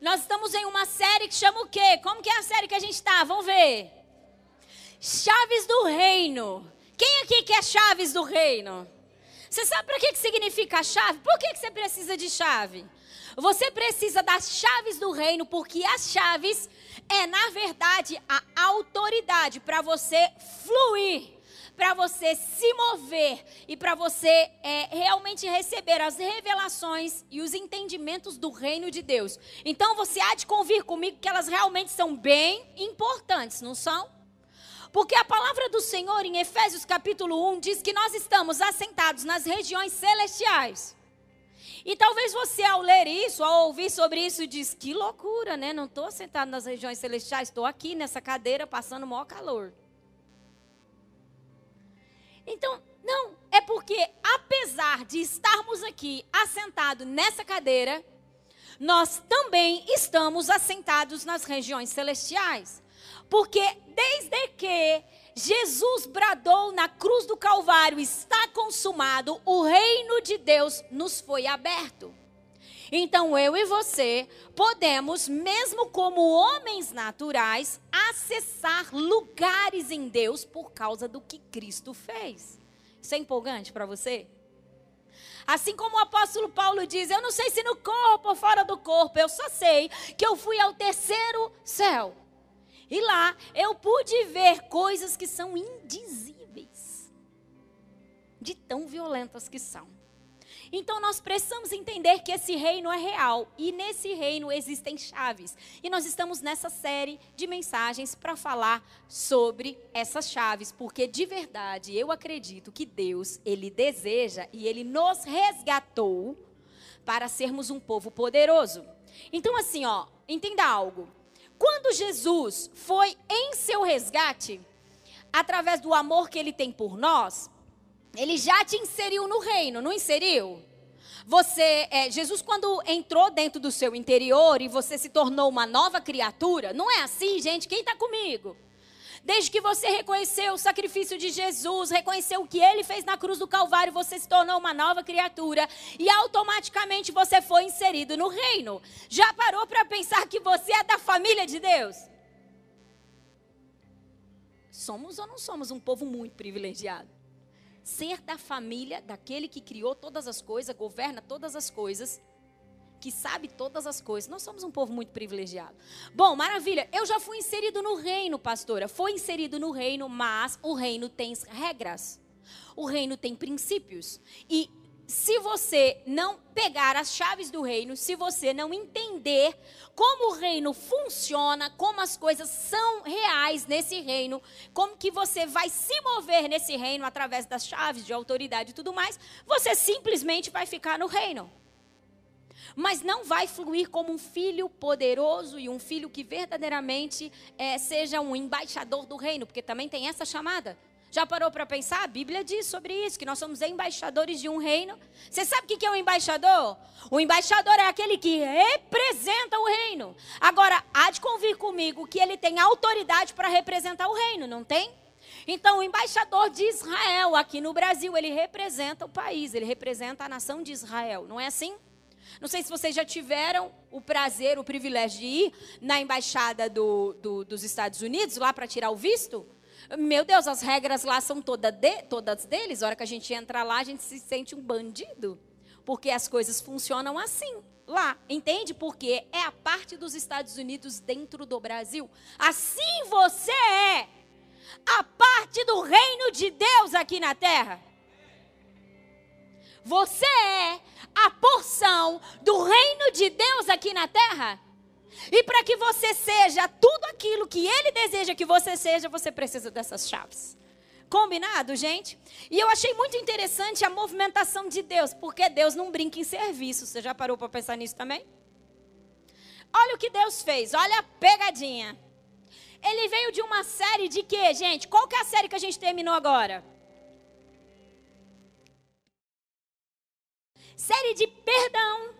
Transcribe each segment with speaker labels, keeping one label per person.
Speaker 1: Nós estamos em uma série que chama o quê? Como que é a série que a gente está? Vamos ver. Chaves do Reino. Quem aqui quer chaves do reino? Você sabe para que, que significa chave? Por que, que você precisa de chave? Você precisa das chaves do reino, porque as chaves é, na verdade, a autoridade para você fluir, para você se mover e para você é, realmente receber as revelações e os entendimentos do reino de Deus. Então você há de convir comigo que elas realmente são bem importantes, não são? Porque a palavra do Senhor em Efésios capítulo 1 diz que nós estamos assentados nas regiões celestiais. E talvez você, ao ler isso, ao ouvir sobre isso, diz: que loucura, né? Não estou sentado nas regiões celestiais, estou aqui nessa cadeira passando o maior calor. Então, não, é porque apesar de estarmos aqui assentados nessa cadeira, nós também estamos assentados nas regiões celestiais. Porque desde que Jesus bradou na cruz do Calvário, está consumado, o reino de Deus nos foi aberto. Então eu e você podemos, mesmo como homens naturais, acessar lugares em Deus por causa do que Cristo fez. Isso é empolgante para você? Assim como o apóstolo Paulo diz: Eu não sei se no corpo ou fora do corpo, eu só sei que eu fui ao terceiro céu. E lá eu pude ver coisas que são indizíveis, de tão violentas que são. Então nós precisamos entender que esse reino é real e nesse reino existem chaves. E nós estamos nessa série de mensagens para falar sobre essas chaves, porque de verdade eu acredito que Deus, ele deseja e ele nos resgatou para sermos um povo poderoso. Então assim, ó, entenda algo. Quando Jesus foi em seu resgate, através do amor que ele tem por nós, ele já te inseriu no reino, não inseriu? Você, é, Jesus, quando entrou dentro do seu interior e você se tornou uma nova criatura, não é assim, gente? Quem está comigo? Desde que você reconheceu o sacrifício de Jesus, reconheceu o que ele fez na cruz do Calvário, você se tornou uma nova criatura e automaticamente você foi inserido no reino. Já parou para pensar que você é da família de Deus? Somos ou não somos um povo muito privilegiado? Ser da família daquele que criou todas as coisas, governa todas as coisas que sabe todas as coisas. Nós somos um povo muito privilegiado. Bom, maravilha. Eu já fui inserido no reino, pastora. Foi inserido no reino, mas o reino tem regras. O reino tem princípios. E se você não pegar as chaves do reino, se você não entender como o reino funciona, como as coisas são reais nesse reino, como que você vai se mover nesse reino através das chaves de autoridade e tudo mais, você simplesmente vai ficar no reino mas não vai fluir como um filho poderoso e um filho que verdadeiramente é, seja um embaixador do reino, porque também tem essa chamada. Já parou para pensar? A Bíblia diz sobre isso, que nós somos embaixadores de um reino. Você sabe o que é um embaixador? O embaixador é aquele que representa o reino. Agora, há de convir comigo que ele tem autoridade para representar o reino, não tem? Então, o embaixador de Israel aqui no Brasil, ele representa o país, ele representa a nação de Israel, não é assim? Não sei se vocês já tiveram o prazer, o privilégio de ir na embaixada do, do, dos Estados Unidos, lá para tirar o visto. Meu Deus, as regras lá são toda de, todas deles. A hora que a gente entra lá, a gente se sente um bandido. Porque as coisas funcionam assim lá, entende? Porque é a parte dos Estados Unidos dentro do Brasil. Assim você é a parte do reino de Deus aqui na terra. Você é a porção do reino de Deus aqui na terra. E para que você seja tudo aquilo que Ele deseja que você seja, você precisa dessas chaves. Combinado, gente? E eu achei muito interessante a movimentação de Deus, porque Deus não brinca em serviço. Você já parou para pensar nisso também? Olha o que Deus fez, olha a pegadinha. Ele veio de uma série de quê, gente? Qual que é a série que a gente terminou agora? série de perdão.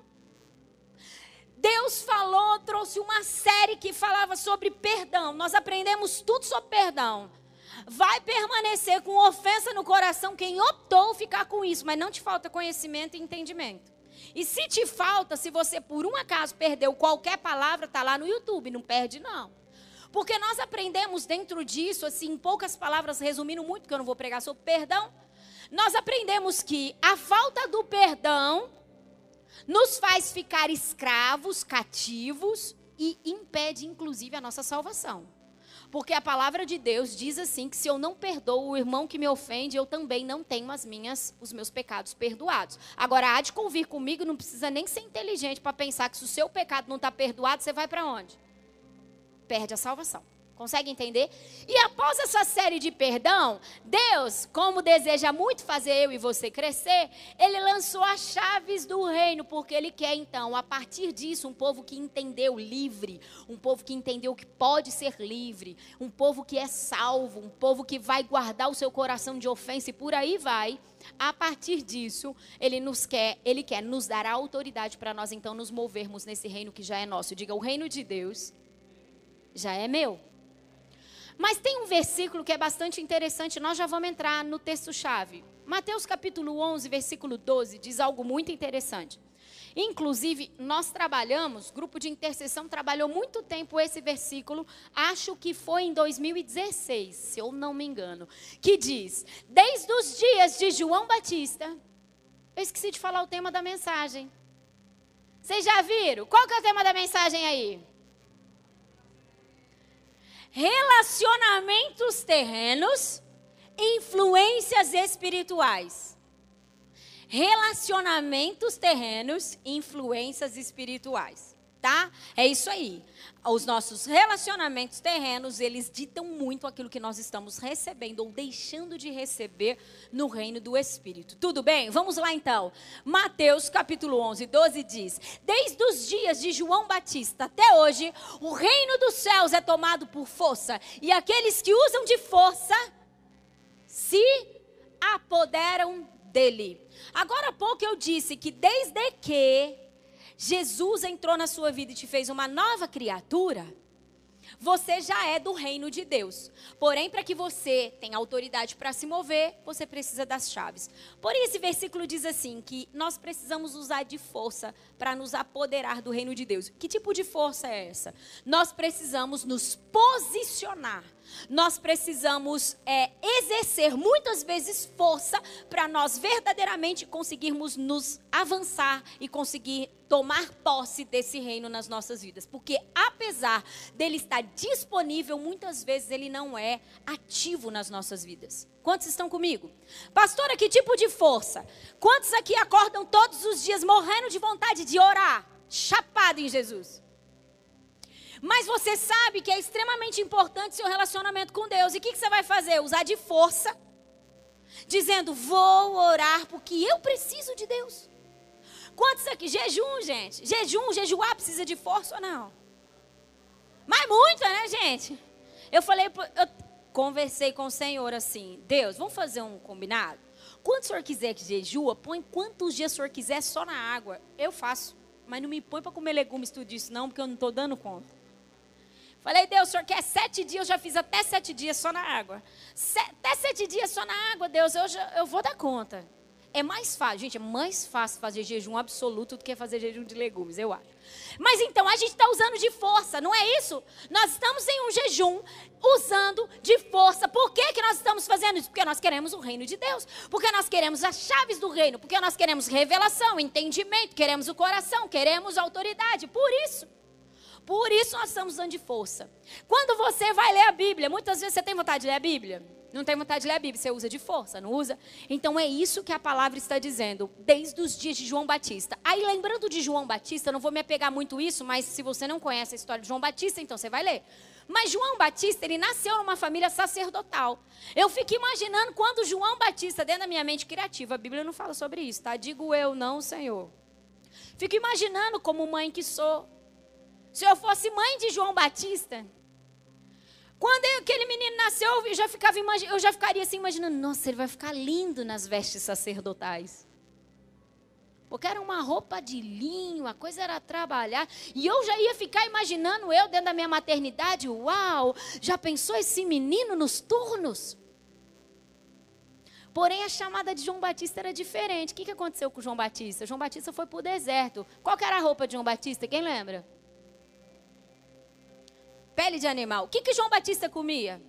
Speaker 1: Deus falou, trouxe uma série que falava sobre perdão. Nós aprendemos tudo sobre perdão. Vai permanecer com ofensa no coração quem optou ficar com isso, mas não te falta conhecimento e entendimento. E se te falta, se você por um acaso perdeu qualquer palavra, tá lá no YouTube, não perde não. Porque nós aprendemos dentro disso, assim, em poucas palavras, resumindo muito, que eu não vou pregar sobre perdão, nós aprendemos que a falta do perdão nos faz ficar escravos, cativos e impede, inclusive, a nossa salvação. Porque a palavra de Deus diz assim que se eu não perdoo o irmão que me ofende, eu também não tenho as minhas os meus pecados perdoados. Agora há de convir comigo, não precisa nem ser inteligente para pensar que se o seu pecado não está perdoado, você vai para onde? Perde a salvação. Consegue entender? E após essa série de perdão, Deus, como deseja muito fazer eu e você crescer, ele lançou as chaves do reino, porque ele quer então, a partir disso, um povo que entendeu livre, um povo que entendeu que pode ser livre, um povo que é salvo, um povo que vai guardar o seu coração de ofensa e por aí vai. A partir disso, ele nos quer, ele quer nos dar a autoridade para nós então nos movermos nesse reino que já é nosso. Diga, o reino de Deus já é meu. Mas tem um versículo que é bastante interessante, nós já vamos entrar no texto-chave. Mateus capítulo 11, versículo 12, diz algo muito interessante. Inclusive, nós trabalhamos, grupo de intercessão trabalhou muito tempo esse versículo, acho que foi em 2016, se eu não me engano, que diz: Desde os dias de João Batista, eu esqueci de falar o tema da mensagem. Vocês já viram? Qual que é o tema da mensagem aí? Relacionamentos terrenos, influências espirituais. Relacionamentos terrenos, influências espirituais tá? É isso aí. Os nossos relacionamentos terrenos, eles ditam muito aquilo que nós estamos recebendo ou deixando de receber no reino do Espírito. Tudo bem? Vamos lá então. Mateus capítulo 11, 12 diz: Desde os dias de João Batista até hoje, o reino dos céus é tomado por força, e aqueles que usam de força se apoderam dele. Agora há pouco eu disse que desde que Jesus entrou na sua vida e te fez uma nova criatura, você já é do reino de Deus. Porém, para que você tenha autoridade para se mover, você precisa das chaves. Porém, esse versículo diz assim: que nós precisamos usar de força para nos apoderar do reino de Deus. Que tipo de força é essa? Nós precisamos nos posicionar. Nós precisamos é, exercer muitas vezes força para nós verdadeiramente conseguirmos nos avançar e conseguir tomar posse desse reino nas nossas vidas. Porque apesar dele estar disponível, muitas vezes ele não é ativo nas nossas vidas. Quantos estão comigo? Pastora, que tipo de força? Quantos aqui acordam todos os dias morrendo de vontade de orar, chapado em Jesus? Mas você sabe que é extremamente importante seu relacionamento com Deus. E o que, que você vai fazer? Usar de força, dizendo: Vou orar porque eu preciso de Deus. Quantos aqui? Jejum, gente. Jejum, jejuar precisa de força ou não? Mas muito, né, gente? Eu falei, eu conversei com o Senhor assim: Deus, vamos fazer um combinado? Quando o senhor quiser que jejua, põe quantos dias o senhor quiser só na água. Eu faço. Mas não me põe para comer legumes tudo isso, não, porque eu não estou dando conta. Falei, Deus, o senhor quer sete dias? Eu já fiz até sete dias só na água. até sete dias só na água, Deus, eu, já, eu vou dar conta. É mais fácil, gente, é mais fácil fazer jejum absoluto do que fazer jejum de legumes, eu acho. Mas então a gente está usando de força, não é isso? Nós estamos em um jejum usando de força. Por que, que nós estamos fazendo isso? Porque nós queremos o reino de Deus. Porque nós queremos as chaves do reino. Porque nós queremos revelação, entendimento, queremos o coração, queremos autoridade. Por isso. Por isso nós estamos usando de força. Quando você vai ler a Bíblia, muitas vezes você tem vontade de ler a Bíblia? Não tem vontade de ler a Bíblia, você usa de força, não usa? Então é isso que a palavra está dizendo, desde os dias de João Batista. Aí lembrando de João Batista, não vou me apegar muito isso, mas se você não conhece a história de João Batista, então você vai ler. Mas João Batista, ele nasceu numa família sacerdotal. Eu fico imaginando quando João Batista, dentro da minha mente criativa, a Bíblia não fala sobre isso, tá? Digo eu, não, Senhor. Fico imaginando como mãe que sou, se eu fosse mãe de João Batista, quando aquele menino nasceu, eu já, ficava, eu já ficaria assim imaginando, nossa, ele vai ficar lindo nas vestes sacerdotais. Porque era uma roupa de linho, a coisa era trabalhar. E eu já ia ficar imaginando eu dentro da minha maternidade, uau, já pensou esse menino nos turnos? Porém, a chamada de João Batista era diferente. O que, aconteceu com João Batista? João Batista foi para o deserto. Qual era a roupa de João Batista? Quem lembra? Pele de animal. O que, que João Batista comia?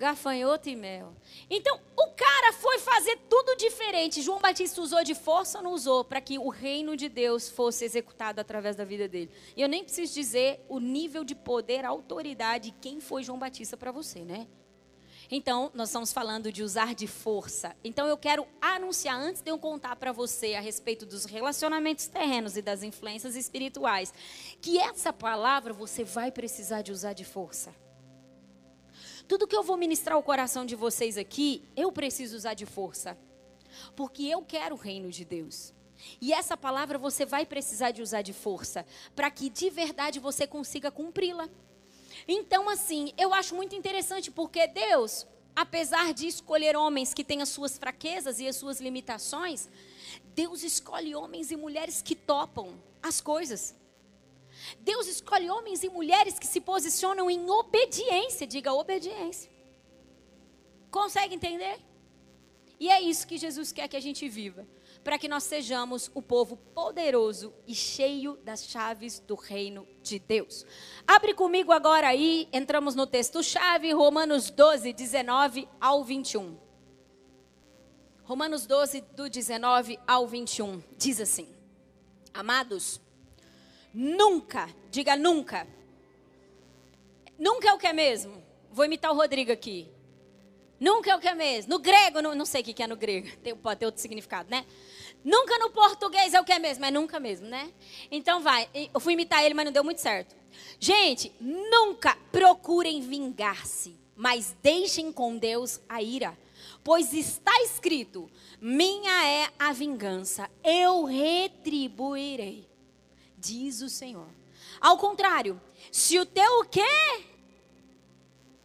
Speaker 1: gafanhoto e mel. Então, o cara foi fazer tudo diferente. João Batista usou de força ou não usou para que o reino de Deus fosse executado através da vida dele? E eu nem preciso dizer o nível de poder, autoridade, quem foi João Batista para você, né? Então, nós estamos falando de usar de força. Então, eu quero anunciar, antes de eu contar para você a respeito dos relacionamentos terrenos e das influências espirituais, que essa palavra você vai precisar de usar de força. Tudo que eu vou ministrar ao coração de vocês aqui, eu preciso usar de força. Porque eu quero o reino de Deus. E essa palavra você vai precisar de usar de força, para que de verdade você consiga cumpri-la. Então, assim, eu acho muito interessante, porque Deus, apesar de escolher homens que têm as suas fraquezas e as suas limitações, Deus escolhe homens e mulheres que topam as coisas. Deus escolhe homens e mulheres que se posicionam em obediência. Diga obediência. Consegue entender? E é isso que Jesus quer que a gente viva. Para que nós sejamos o povo poderoso e cheio das chaves do reino de Deus. Abre comigo agora aí, entramos no texto-chave, Romanos 12, 19 ao 21. Romanos 12, do 19 ao 21, diz assim: Amados, Nunca, diga nunca. Nunca é o que é mesmo. Vou imitar o Rodrigo aqui. Nunca é o que é mesmo. No grego, não, não sei o que é no grego, tem, pode ter outro significado, né? Nunca no português é o que é mesmo, é nunca mesmo, né? Então vai, eu fui imitar ele, mas não deu muito certo. Gente, nunca procurem vingar-se, mas deixem com Deus a ira. Pois está escrito: minha é a vingança, eu retribuirei diz o Senhor. Ao contrário, se o teu o quê?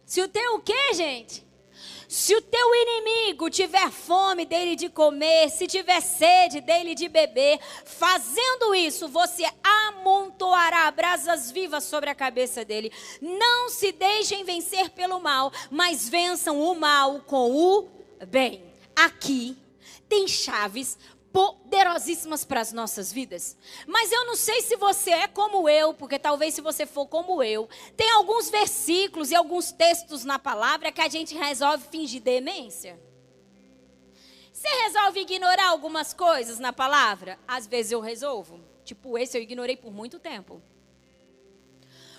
Speaker 1: Se o teu o quê, gente? Se o teu inimigo tiver fome dele de comer, se tiver sede dele de beber, fazendo isso, você amontoará brasas vivas sobre a cabeça dele. Não se deixem vencer pelo mal, mas vençam o mal com o bem. Aqui tem chaves poderosíssimas para as nossas vidas. Mas eu não sei se você é como eu, porque talvez se você for como eu, tem alguns versículos e alguns textos na palavra que a gente resolve fingir demência. Você resolve ignorar algumas coisas na palavra? Às vezes eu resolvo. Tipo, esse eu ignorei por muito tempo.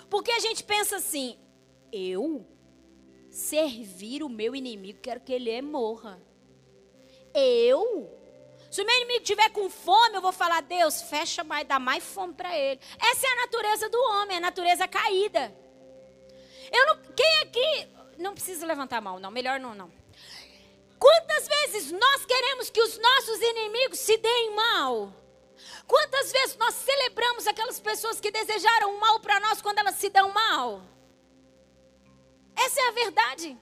Speaker 1: Porque a gente pensa assim: eu servir o meu inimigo, quero que ele morra. Eu se o meu inimigo tiver com fome, eu vou falar, Deus, fecha mais, dá mais fome para ele. Essa é a natureza do homem, a natureza caída. Eu não, quem aqui não precisa levantar a mão, não, melhor não, não. Quantas vezes nós queremos que os nossos inimigos se deem mal? Quantas vezes nós celebramos aquelas pessoas que desejaram mal para nós quando elas se dão mal? Essa é a verdade.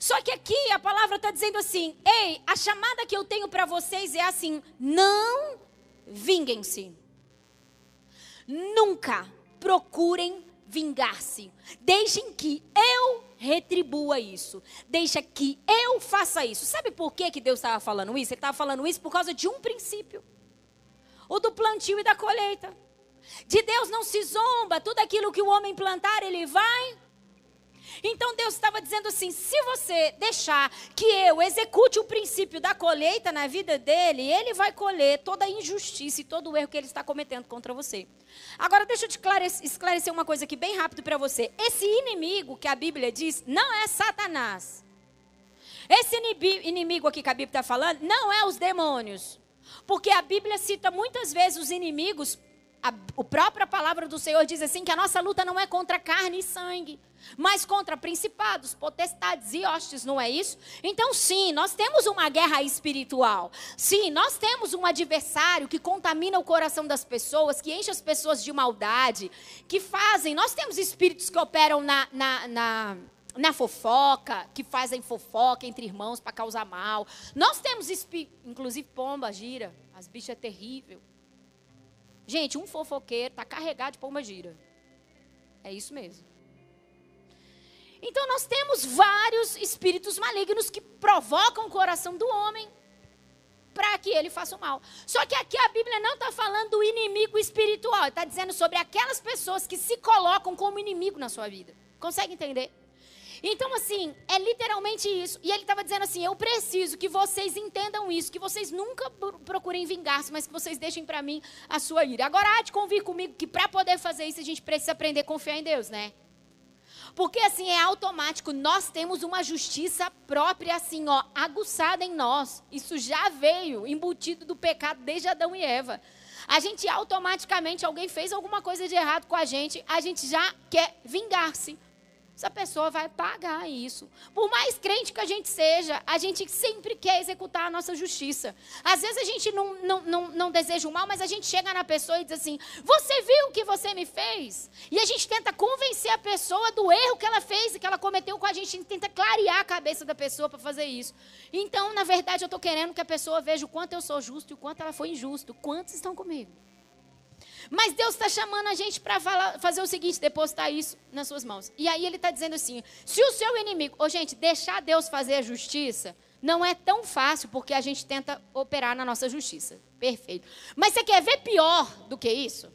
Speaker 1: Só que aqui a palavra está dizendo assim: ei, a chamada que eu tenho para vocês é assim: não vinguem-se. Nunca procurem vingar-se. Deixem que eu retribua isso. Deixa que eu faça isso. Sabe por que, que Deus estava falando isso? Ele estava falando isso por causa de um princípio: o do plantio e da colheita. De Deus não se zomba, tudo aquilo que o homem plantar, ele vai então Deus estava dizendo assim: se você deixar que eu execute o princípio da colheita na vida dele, ele vai colher toda a injustiça e todo o erro que ele está cometendo contra você. Agora, deixa eu te esclarecer uma coisa aqui bem rápido para você. Esse inimigo que a Bíblia diz não é Satanás. Esse inimigo aqui que a Bíblia está falando não é os demônios. Porque a Bíblia cita muitas vezes os inimigos a, a própria palavra do Senhor diz assim que a nossa luta não é contra carne e sangue, mas contra principados, potestades e hostes, não é isso? Então, sim, nós temos uma guerra espiritual. Sim, nós temos um adversário que contamina o coração das pessoas, que enche as pessoas de maldade, que fazem. Nós temos espíritos que operam na, na, na na fofoca, que fazem fofoca entre irmãos para causar mal. Nós temos, inclusive, pomba gira, as bichas é terrível. Gente, um fofoqueiro está carregado de pomba gira. É isso mesmo. Então nós temos vários espíritos malignos que provocam o coração do homem para que ele faça o mal. Só que aqui a Bíblia não está falando do inimigo espiritual, está dizendo sobre aquelas pessoas que se colocam como inimigo na sua vida. Consegue entender? Então, assim, é literalmente isso. E ele estava dizendo assim: eu preciso que vocês entendam isso, que vocês nunca procurem vingar-se, mas que vocês deixem para mim a sua ira. Agora, há de convir comigo que para poder fazer isso, a gente precisa aprender a confiar em Deus, né? Porque assim é automático, nós temos uma justiça própria, assim, ó, aguçada em nós. Isso já veio embutido do pecado desde Adão e Eva. A gente automaticamente, alguém fez alguma coisa de errado com a gente, a gente já quer vingar-se essa pessoa vai pagar isso. Por mais crente que a gente seja, a gente sempre quer executar a nossa justiça. Às vezes a gente não, não, não, não deseja o mal, mas a gente chega na pessoa e diz assim: Você viu o que você me fez? E a gente tenta convencer a pessoa do erro que ela fez e que ela cometeu com a gente. A gente tenta clarear a cabeça da pessoa para fazer isso. Então, na verdade, eu estou querendo que a pessoa veja o quanto eu sou justo e o quanto ela foi injusto. Quantos estão comigo? Mas Deus está chamando a gente para fazer o seguinte: depositar isso nas suas mãos. E aí ele está dizendo assim: se o seu inimigo, oh, gente, deixar Deus fazer a justiça não é tão fácil porque a gente tenta operar na nossa justiça. Perfeito. Mas você quer ver pior do que isso?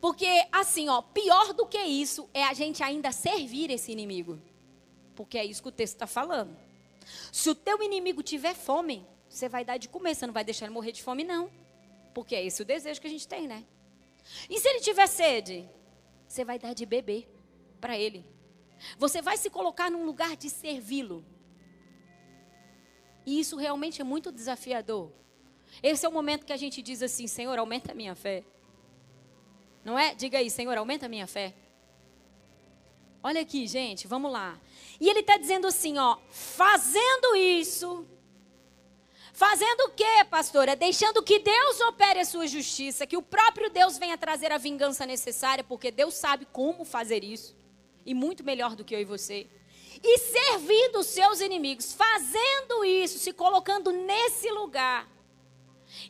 Speaker 1: Porque assim, ó, pior do que isso é a gente ainda servir esse inimigo. Porque é isso que o texto está falando. Se o teu inimigo tiver fome, você vai dar de comer, você não vai deixar ele morrer de fome, não. Porque é esse o desejo que a gente tem, né? E se ele tiver sede? Você vai dar de beber para ele. Você vai se colocar num lugar de servi-lo. E isso realmente é muito desafiador. Esse é o momento que a gente diz assim: Senhor, aumenta a minha fé. Não é? Diga aí, Senhor, aumenta a minha fé. Olha aqui, gente, vamos lá. E ele está dizendo assim: ó, fazendo isso, Fazendo o quê, pastora? Deixando que Deus opere a sua justiça, que o próprio Deus venha trazer a vingança necessária, porque Deus sabe como fazer isso, e muito melhor do que eu e você. E servindo os seus inimigos, fazendo isso, se colocando nesse lugar.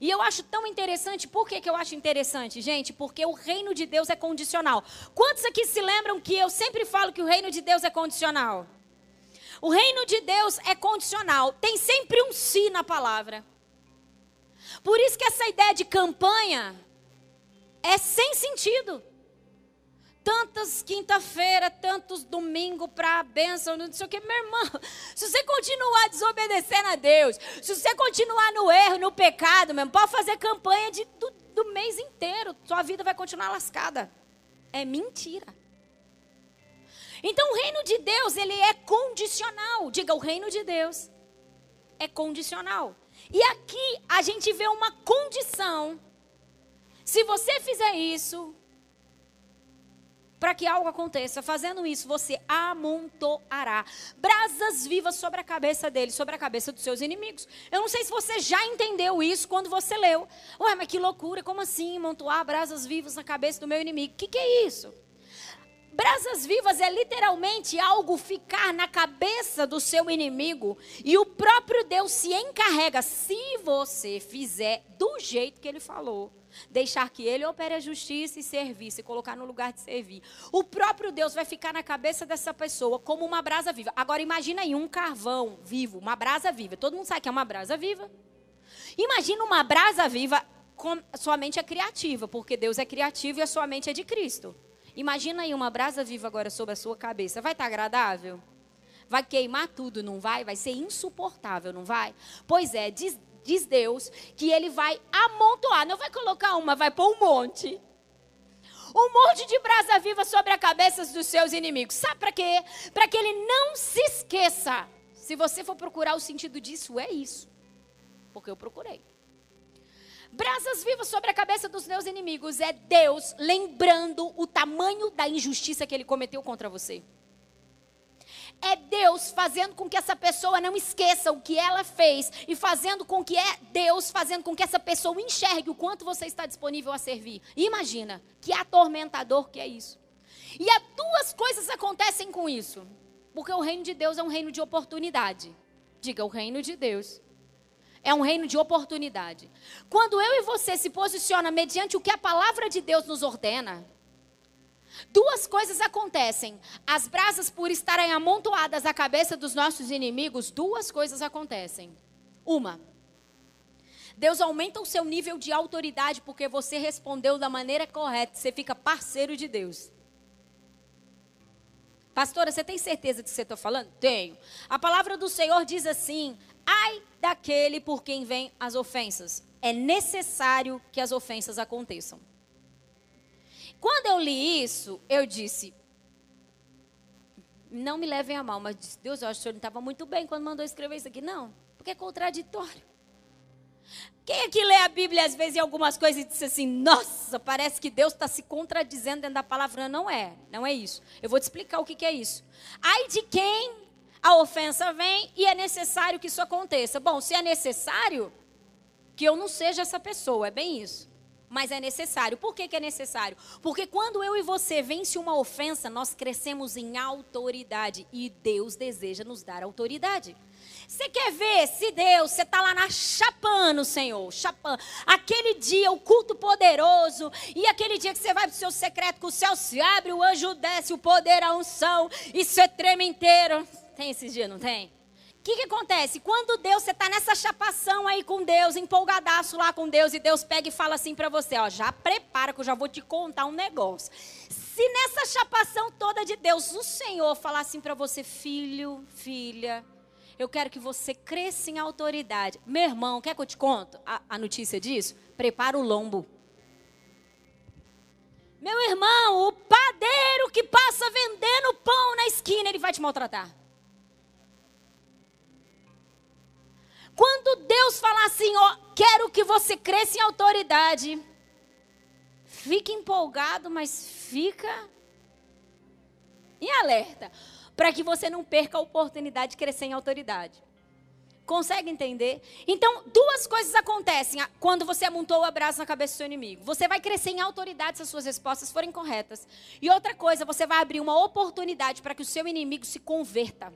Speaker 1: E eu acho tão interessante, por que, que eu acho interessante, gente? Porque o reino de Deus é condicional. Quantos aqui se lembram que eu sempre falo que o reino de Deus é condicional? O reino de Deus é condicional, tem sempre um si na palavra. Por isso que essa ideia de campanha é sem sentido. Tantas quinta-feira, tantos domingo para a bênção, não sei o que, meu irmão. Se você continuar desobedecendo a Deus, se você continuar no erro, no pecado, mesmo, pode fazer campanha de, do, do mês inteiro, sua vida vai continuar lascada. É mentira. Então o reino de Deus, ele é condicional. Diga, o reino de Deus é condicional. E aqui a gente vê uma condição. Se você fizer isso, para que algo aconteça, fazendo isso, você amontoará brasas vivas sobre a cabeça dele, sobre a cabeça dos seus inimigos. Eu não sei se você já entendeu isso quando você leu. Ué, mas que loucura, como assim amontoar brasas vivas na cabeça do meu inimigo? O que, que é isso? Brasas vivas é literalmente algo ficar na cabeça do seu inimigo e o próprio Deus se encarrega, se você fizer do jeito que ele falou, deixar que ele opere a justiça e servir, se colocar no lugar de servir. O próprio Deus vai ficar na cabeça dessa pessoa como uma brasa viva. Agora imagina aí um carvão vivo, uma brasa viva. Todo mundo sabe que é uma brasa viva. Imagina uma brasa viva, sua mente é criativa, porque Deus é criativo e a sua mente é de Cristo. Imagina aí uma brasa viva agora sobre a sua cabeça. Vai estar tá agradável? Vai queimar tudo, não vai? Vai ser insuportável, não vai? Pois é, diz, diz Deus que ele vai amontoar. Não vai colocar uma, vai pôr um monte. Um monte de brasa viva sobre a cabeça dos seus inimigos. Sabe para quê? Para que ele não se esqueça. Se você for procurar o sentido disso, é isso. Porque eu procurei. Brasas vivas sobre a cabeça dos meus inimigos é Deus lembrando o tamanho da injustiça que ele cometeu contra você. É Deus fazendo com que essa pessoa não esqueça o que ela fez e fazendo com que é Deus fazendo com que essa pessoa enxergue o quanto você está disponível a servir. Imagina que atormentador que é isso. E há duas coisas acontecem com isso. Porque o reino de Deus é um reino de oportunidade. Diga, o reino de Deus é um reino de oportunidade. Quando eu e você se posiciona mediante o que a palavra de Deus nos ordena, Duas coisas acontecem. As brasas, por estarem amontoadas à cabeça dos nossos inimigos, duas coisas acontecem. Uma, Deus aumenta o seu nível de autoridade porque você respondeu da maneira correta. Você fica parceiro de Deus. Pastora, você tem certeza do que você está falando? Tenho. A palavra do Senhor diz assim: ai daquele por quem vêm as ofensas. É necessário que as ofensas aconteçam. Quando eu li isso, eu disse: não me levem a mal, mas Deus, eu acho que o senhor não estava muito bem quando mandou escrever isso aqui. Não, porque é contraditório. Quem aqui lê a Bíblia às vezes em algumas coisas e diz assim, nossa, parece que Deus está se contradizendo dentro da palavra. Não é, não é isso. Eu vou te explicar o que, que é isso. Ai de quem a ofensa vem e é necessário que isso aconteça. Bom, se é necessário, que eu não seja essa pessoa, é bem isso. Mas é necessário. Por que, que é necessário? Porque quando eu e você vence uma ofensa, nós crescemos em autoridade. E Deus deseja nos dar autoridade. Você quer ver se Deus, você está lá na chapando, Senhor, chapando. Aquele dia, o culto poderoso, e aquele dia que você vai para o seu secreto, que o céu se abre, o anjo desce, o poder, a unção, e você treme inteiro. Tem esses dias, não tem? O que, que acontece? Quando Deus, você está nessa chapação aí com Deus, empolgadaço lá com Deus, e Deus pega e fala assim para você: ó, já prepara que eu já vou te contar um negócio. Se nessa chapação toda de Deus, o Senhor falar assim para você, filho, filha, eu quero que você cresça em autoridade. Meu irmão, quer que eu te conto a, a notícia disso? Prepara o lombo. Meu irmão, o padeiro que passa vendendo pão na esquina, ele vai te maltratar. Quando Deus falar assim, ó, quero que você cresça em autoridade, fique empolgado, mas fica em alerta para que você não perca a oportunidade de crescer em autoridade. Consegue entender? Então, duas coisas acontecem quando você amontou o abraço na cabeça do seu inimigo. Você vai crescer em autoridade se as suas respostas forem corretas. E outra coisa, você vai abrir uma oportunidade para que o seu inimigo se converta.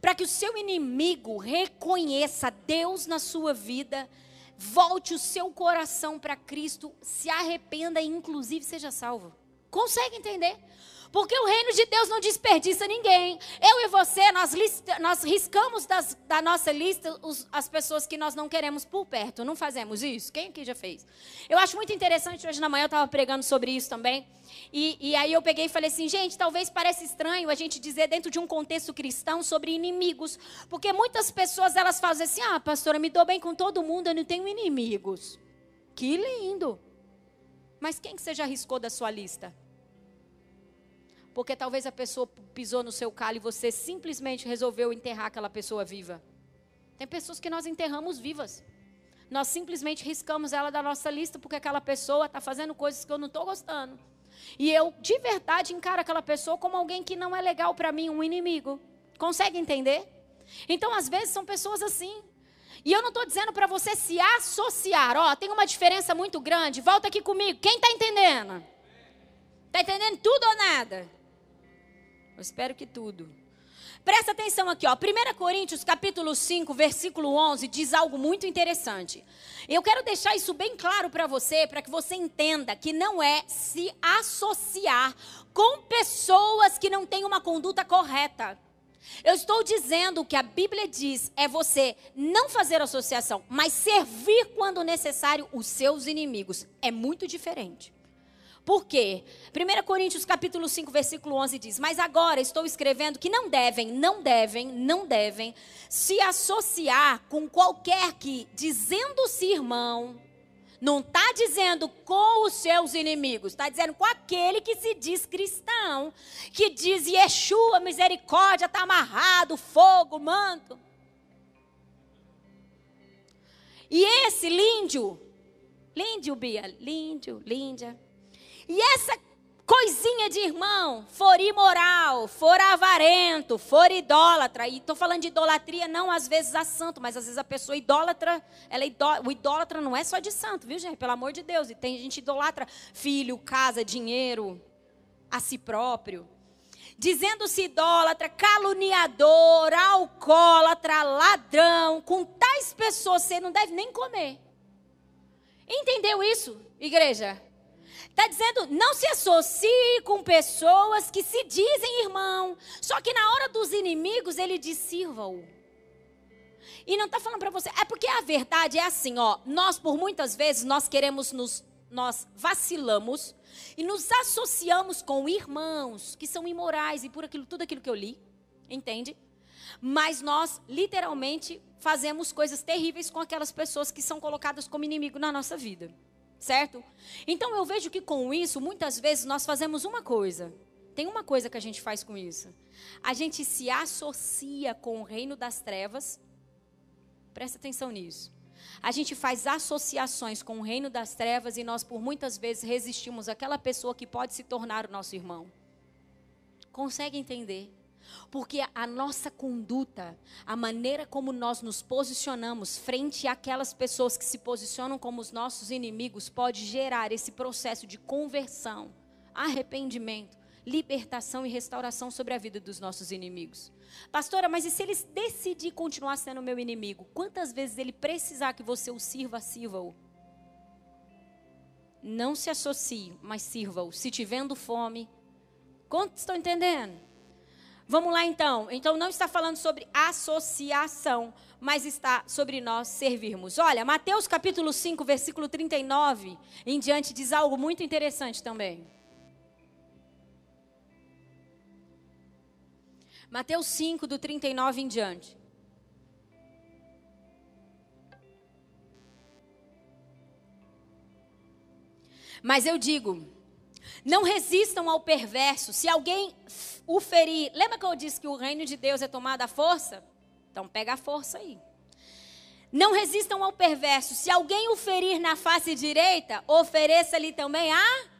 Speaker 1: Para que o seu inimigo reconheça Deus na sua vida, volte o seu coração para Cristo, se arrependa e, inclusive, seja salvo. Consegue entender? Porque o reino de Deus não desperdiça ninguém. Eu e você, nós, lista, nós riscamos das, da nossa lista os, as pessoas que nós não queremos por perto. Não fazemos isso? Quem aqui já fez? Eu acho muito interessante, hoje na manhã eu estava pregando sobre isso também. E, e aí eu peguei e falei assim, gente, talvez pareça estranho a gente dizer dentro de um contexto cristão sobre inimigos. Porque muitas pessoas, elas fazem assim, ah, pastora, me dou bem com todo mundo, eu não tenho inimigos. Que lindo. Mas quem que você já riscou da sua lista? Porque talvez a pessoa pisou no seu calo e você simplesmente resolveu enterrar aquela pessoa viva. Tem pessoas que nós enterramos vivas. Nós simplesmente riscamos ela da nossa lista porque aquela pessoa está fazendo coisas que eu não estou gostando. E eu, de verdade, encaro aquela pessoa como alguém que não é legal para mim, um inimigo. Consegue entender? Então, às vezes, são pessoas assim. E eu não estou dizendo para você se associar. Ó, tem uma diferença muito grande. Volta aqui comigo. Quem está entendendo? Está entendendo tudo ou nada? Eu espero que tudo. Presta atenção aqui, ó. 1 Coríntios, capítulo 5, versículo 11, diz algo muito interessante. Eu quero deixar isso bem claro para você, para que você entenda que não é se associar com pessoas que não têm uma conduta correta. Eu estou dizendo que a Bíblia diz é você não fazer associação, mas servir quando necessário os seus inimigos. É muito diferente. Por quê? 1 Coríntios capítulo 5, versículo 11 diz: "Mas agora estou escrevendo que não devem, não devem, não devem se associar com qualquer que dizendo-se irmão, não está dizendo com os seus inimigos, está dizendo com aquele que se diz cristão, que diz Yeshua, misericórdia, está amarrado, fogo, manto. E esse líndio, líndio, Bia, líndio, líndia, e essa coisinha de irmão for imoral, for avarento, for idólatra, e estou falando de idolatria não às vezes a santo, mas às vezes a pessoa idólatra, ela idó, o idólatra não é só de santo, viu gente? Pelo amor de Deus, e tem gente idolatra filho, casa, dinheiro, a si próprio. Dizendo-se idólatra, caluniador, alcoólatra, ladrão, com tais pessoas você não deve nem comer. Entendeu isso, igreja? Está dizendo, não se associe com pessoas que se dizem irmão. Só que na hora dos inimigos, ele diz, sirva-o. E não está falando para você. É porque a verdade é assim, ó. Nós, por muitas vezes, nós queremos nos. Nós vacilamos e nos associamos com irmãos que são imorais e por aquilo, tudo aquilo que eu li. Entende? Mas nós, literalmente, fazemos coisas terríveis com aquelas pessoas que são colocadas como inimigo na nossa vida certo? Então eu vejo que com isso, muitas vezes nós fazemos uma coisa. Tem uma coisa que a gente faz com isso. A gente se associa com o reino das trevas. Presta atenção nisso. A gente faz associações com o reino das trevas e nós, por muitas vezes, resistimos àquela pessoa que pode se tornar o nosso irmão. Consegue entender? Porque a nossa conduta, a maneira como nós nos posicionamos frente àquelas pessoas que se posicionam como os nossos inimigos, pode gerar esse processo de conversão, arrependimento, libertação e restauração sobre a vida dos nossos inimigos. Pastora, mas e se ele decidir continuar sendo meu inimigo? Quantas vezes ele precisar que você o sirva, sirva-o? Não se associe, mas sirva-o. Se te vendo fome. Quantos estão entendendo? Vamos lá então. Então não está falando sobre associação, mas está sobre nós servirmos. Olha, Mateus capítulo 5, versículo 39 em diante diz algo muito interessante também. Mateus 5, do 39 em diante. Mas eu digo, não resistam ao perverso. Se alguém o ferir. Lembra que eu disse que o reino de Deus é tomado à força? Então pega a força aí. Não resistam ao perverso. Se alguém o ferir na face direita, ofereça-lhe também a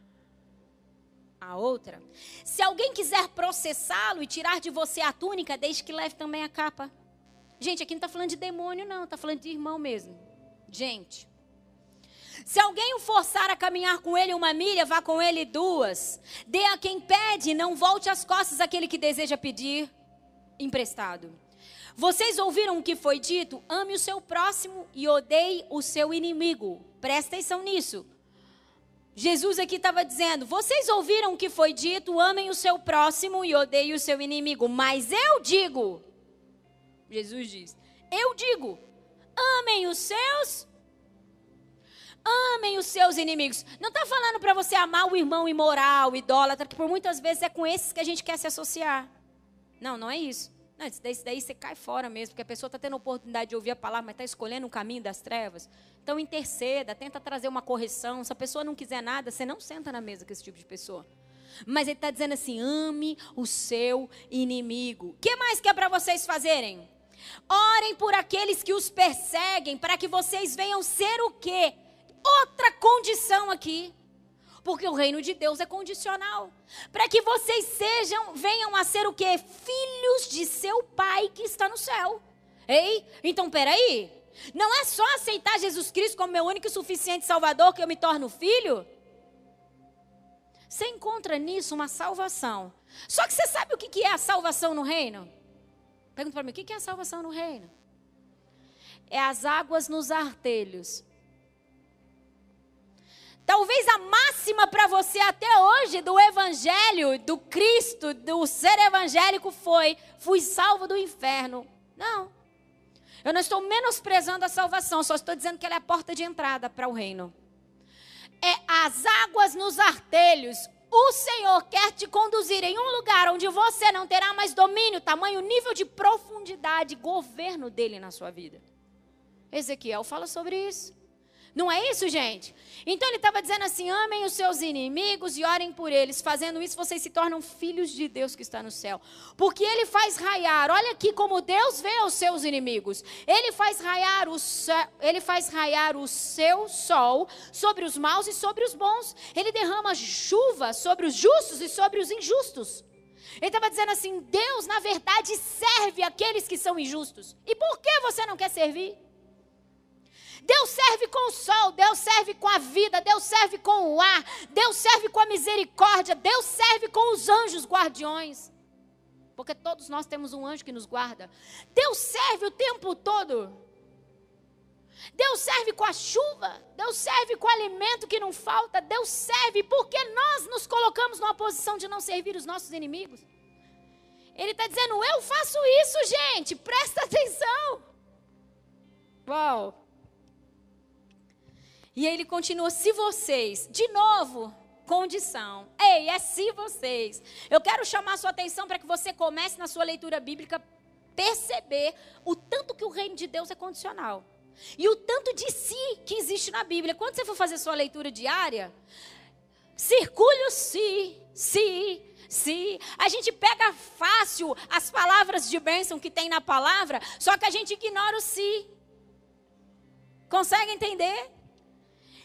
Speaker 1: a outra. Se alguém quiser processá-lo e tirar de você a túnica, deixe que leve também a capa. Gente, aqui não está falando de demônio, não, está falando de irmão mesmo. Gente. Se alguém o forçar a caminhar com ele uma milha, vá com ele duas. Dê a quem pede, não volte as costas àquele que deseja pedir emprestado. Vocês ouviram o que foi dito? Ame o seu próximo e odeie o seu inimigo. Presta atenção nisso. Jesus aqui estava dizendo: Vocês ouviram o que foi dito? Amem o seu próximo e odeiem o seu inimigo. Mas eu digo, Jesus diz: Eu digo, amem os seus Amem os seus inimigos. Não está falando para você amar o irmão imoral, idólatra, que por muitas vezes é com esses que a gente quer se associar. Não, não é isso. Não, isso daí, isso daí você cai fora mesmo, porque a pessoa está tendo a oportunidade de ouvir a palavra, mas está escolhendo o caminho das trevas. Então interceda, tenta trazer uma correção. Se a pessoa não quiser nada, você não senta na mesa com esse tipo de pessoa. Mas ele está dizendo assim: ame o seu inimigo. O que mais que é para vocês fazerem? Orem por aqueles que os perseguem, para que vocês venham ser o quê? Outra condição aqui. Porque o reino de Deus é condicional. Para que vocês sejam, venham a ser o quê? Filhos de seu Pai que está no céu. Ei? Então, peraí. Não é só aceitar Jesus Cristo como meu único e suficiente Salvador que eu me torno filho? Você encontra nisso uma salvação. Só que você sabe o que é a salvação no reino? Pergunta para mim, o que é a salvação no reino? É as águas nos artelhos Talvez a máxima para você até hoje do evangelho, do Cristo, do ser evangélico foi: fui salvo do inferno. Não. Eu não estou menosprezando a salvação, só estou dizendo que ela é a porta de entrada para o reino. É as águas nos artelhos. O Senhor quer te conduzir em um lugar onde você não terá mais domínio, tamanho, nível de profundidade, governo dele na sua vida. Ezequiel fala sobre isso. Não é isso, gente? Então ele estava dizendo assim: amem os seus inimigos e orem por eles. Fazendo isso, vocês se tornam filhos de Deus que está no céu. Porque ele faz raiar, olha aqui como Deus vê os seus inimigos. Ele faz raiar o, ele faz raiar o seu sol sobre os maus e sobre os bons. Ele derrama chuva sobre os justos e sobre os injustos. Ele estava dizendo assim: Deus, na verdade, serve aqueles que são injustos. E por que você não quer servir? Deus serve com o sol, Deus serve com a vida, Deus serve com o ar, Deus serve com a misericórdia, Deus serve com os anjos guardiões. Porque todos nós temos um anjo que nos guarda. Deus serve o tempo todo. Deus serve com a chuva, Deus serve com o alimento que não falta, Deus serve porque nós nos colocamos numa posição de não servir os nossos inimigos. Ele está dizendo: Eu faço isso, gente, presta atenção. Uau! E ele continua: Se vocês, de novo, condição. Ei, é se vocês. Eu quero chamar a sua atenção para que você comece na sua leitura bíblica perceber o tanto que o reino de Deus é condicional. E o tanto de si que existe na Bíblia. Quando você for fazer sua leitura diária, circule o si, si, si. A gente pega fácil as palavras de bênção que tem na palavra, só que a gente ignora o si. Consegue entender?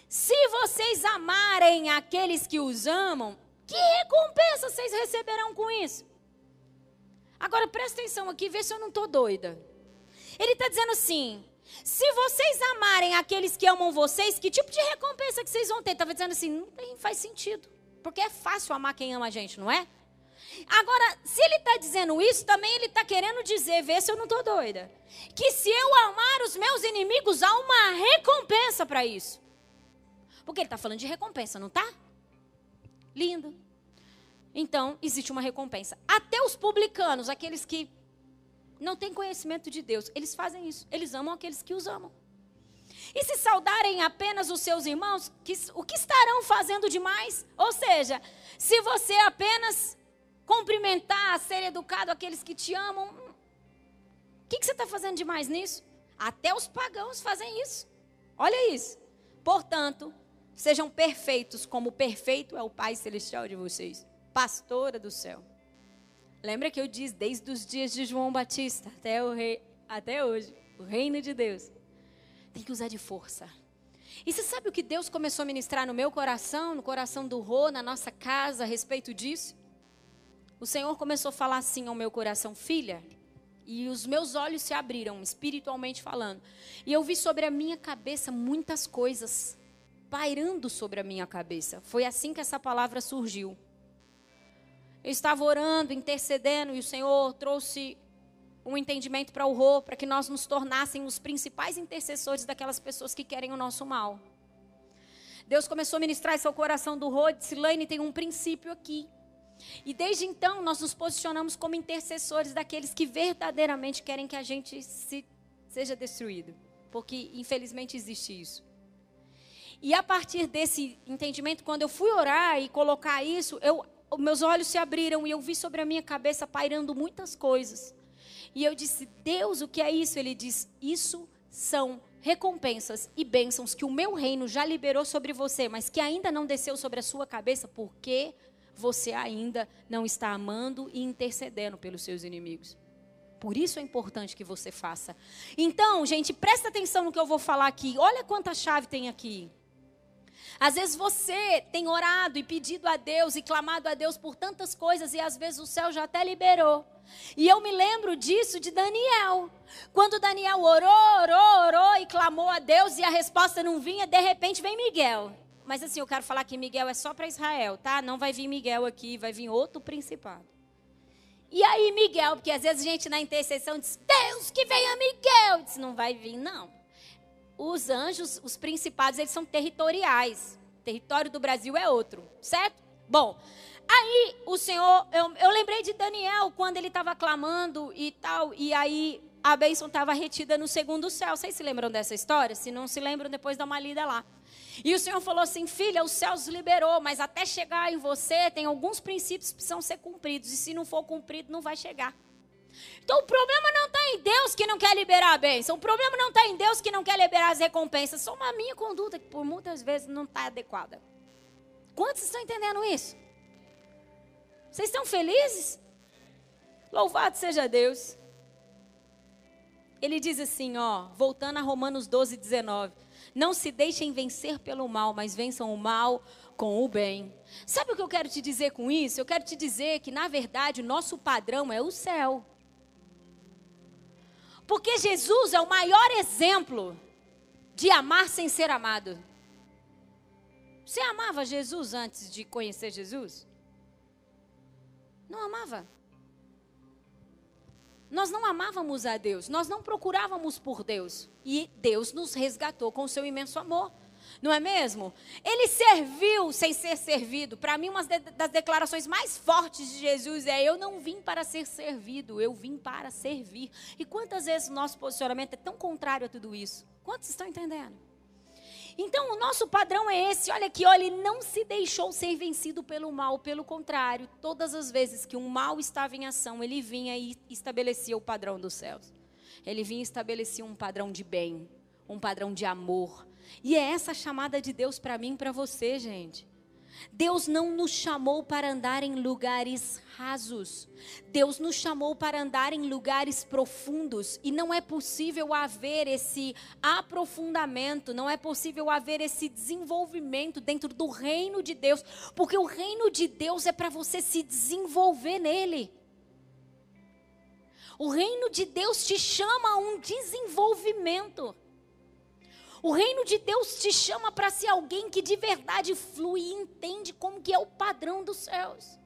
Speaker 1: Se vocês amarem aqueles que os amam, que recompensa vocês receberão com isso? Agora presta atenção aqui, vê se eu não estou doida. Ele está dizendo assim: se vocês amarem aqueles que amam vocês, que tipo de recompensa que vocês vão ter? Estava dizendo assim, não tem, faz sentido. Porque é fácil amar quem ama a gente, não é? Agora, se ele está dizendo isso, também ele está querendo dizer, vê se eu não estou doida, que se eu amar os meus inimigos, há uma recompensa para isso. Porque ele está falando de recompensa, não está? Lindo. Então, existe uma recompensa. Até os publicanos, aqueles que não têm conhecimento de Deus, eles fazem isso. Eles amam aqueles que os amam. E se saudarem apenas os seus irmãos, que, o que estarão fazendo demais? Ou seja, se você apenas cumprimentar, ser educado aqueles que te amam, o que, que você está fazendo demais nisso? Até os pagãos fazem isso. Olha isso. Portanto, sejam perfeitos, como perfeito é o Pai Celestial de vocês, pastora do céu. Lembra que eu disse desde os dias de João Batista até, o rei, até hoje, o reino de Deus. Tem que usar de força. E você sabe o que Deus começou a ministrar no meu coração, no coração do Rô, na nossa casa, a respeito disso? O Senhor começou a falar assim ao meu coração, filha, e os meus olhos se abriram, espiritualmente falando. E eu vi sobre a minha cabeça muitas coisas pairando sobre a minha cabeça. Foi assim que essa palavra surgiu. Eu estava orando, intercedendo, e o Senhor trouxe um entendimento para o Rô, para que nós nos tornássemos os principais intercessores daquelas pessoas que querem o nosso mal. Deus começou a ministrar esse ao coração do Rô, disse, Laine, tem um princípio aqui. E desde então nós nos posicionamos como intercessores daqueles que verdadeiramente querem que a gente se, seja destruído. Porque infelizmente existe isso. E a partir desse entendimento, quando eu fui orar e colocar isso, eu meus olhos se abriram e eu vi sobre a minha cabeça pairando muitas coisas. E eu disse: Deus, o que é isso? Ele diz: Isso são recompensas e bênçãos que o meu reino já liberou sobre você, mas que ainda não desceu sobre a sua cabeça, porque você ainda não está amando e intercedendo pelos seus inimigos. Por isso é importante que você faça. Então, gente, presta atenção no que eu vou falar aqui. Olha quanta chave tem aqui. Às vezes você tem orado e pedido a Deus e clamado a Deus por tantas coisas e às vezes o céu já até liberou. E eu me lembro disso de Daniel. Quando Daniel orou, orou, orou e clamou a Deus e a resposta não vinha, de repente vem Miguel. Mas assim, eu quero falar que Miguel é só para Israel, tá? Não vai vir Miguel aqui, vai vir outro principado. E aí Miguel, porque às vezes a gente na intercessão diz, Deus que venha Miguel. Diz, não vai vir não os anjos, os principados, eles são territoriais. O território do Brasil é outro, certo? Bom, aí o Senhor, eu, eu lembrei de Daniel quando ele estava clamando e tal, e aí a bênção estava retida no segundo céu. Vocês se lembram dessa história? Se não se lembram, depois dá uma lida lá. E o Senhor falou assim: Filha, os céus liberou, mas até chegar em você, tem alguns princípios que precisam ser cumpridos. E se não for cumprido, não vai chegar. Então o problema não está em Deus que não quer liberar a bênção. O problema não está em Deus que não quer liberar as recompensas. Só uma minha conduta que por muitas vezes não está adequada. Quantos estão entendendo isso? Vocês estão felizes? Louvado seja Deus. Ele diz assim, ó, voltando a Romanos 12, 19. Não se deixem vencer pelo mal, mas vençam o mal com o bem. Sabe o que eu quero te dizer com isso? Eu quero te dizer que, na verdade, o nosso padrão é o céu. Porque Jesus é o maior exemplo de amar sem ser amado. Você amava Jesus antes de conhecer Jesus? Não amava. Nós não amávamos a Deus, nós não procurávamos por Deus. E Deus nos resgatou com o seu imenso amor. Não é mesmo? Ele serviu sem ser servido. Para mim, uma das declarações mais fortes de Jesus é: Eu não vim para ser servido, eu vim para servir. E quantas vezes o nosso posicionamento é tão contrário a tudo isso? Quantos estão entendendo? Então, o nosso padrão é esse. Olha aqui, olha, ele não se deixou ser vencido pelo mal. Pelo contrário, todas as vezes que um mal estava em ação, ele vinha e estabelecia o padrão dos céus. Ele vinha e estabelecia um padrão de bem, um padrão de amor. E é essa chamada de Deus para mim para você, gente. Deus não nos chamou para andar em lugares rasos. Deus nos chamou para andar em lugares profundos. E não é possível haver esse aprofundamento, não é possível haver esse desenvolvimento dentro do reino de Deus. Porque o reino de Deus é para você se desenvolver nele. O reino de Deus te chama a um desenvolvimento. O reino de Deus te chama para ser alguém que de verdade flui e entende como que é o padrão dos céus.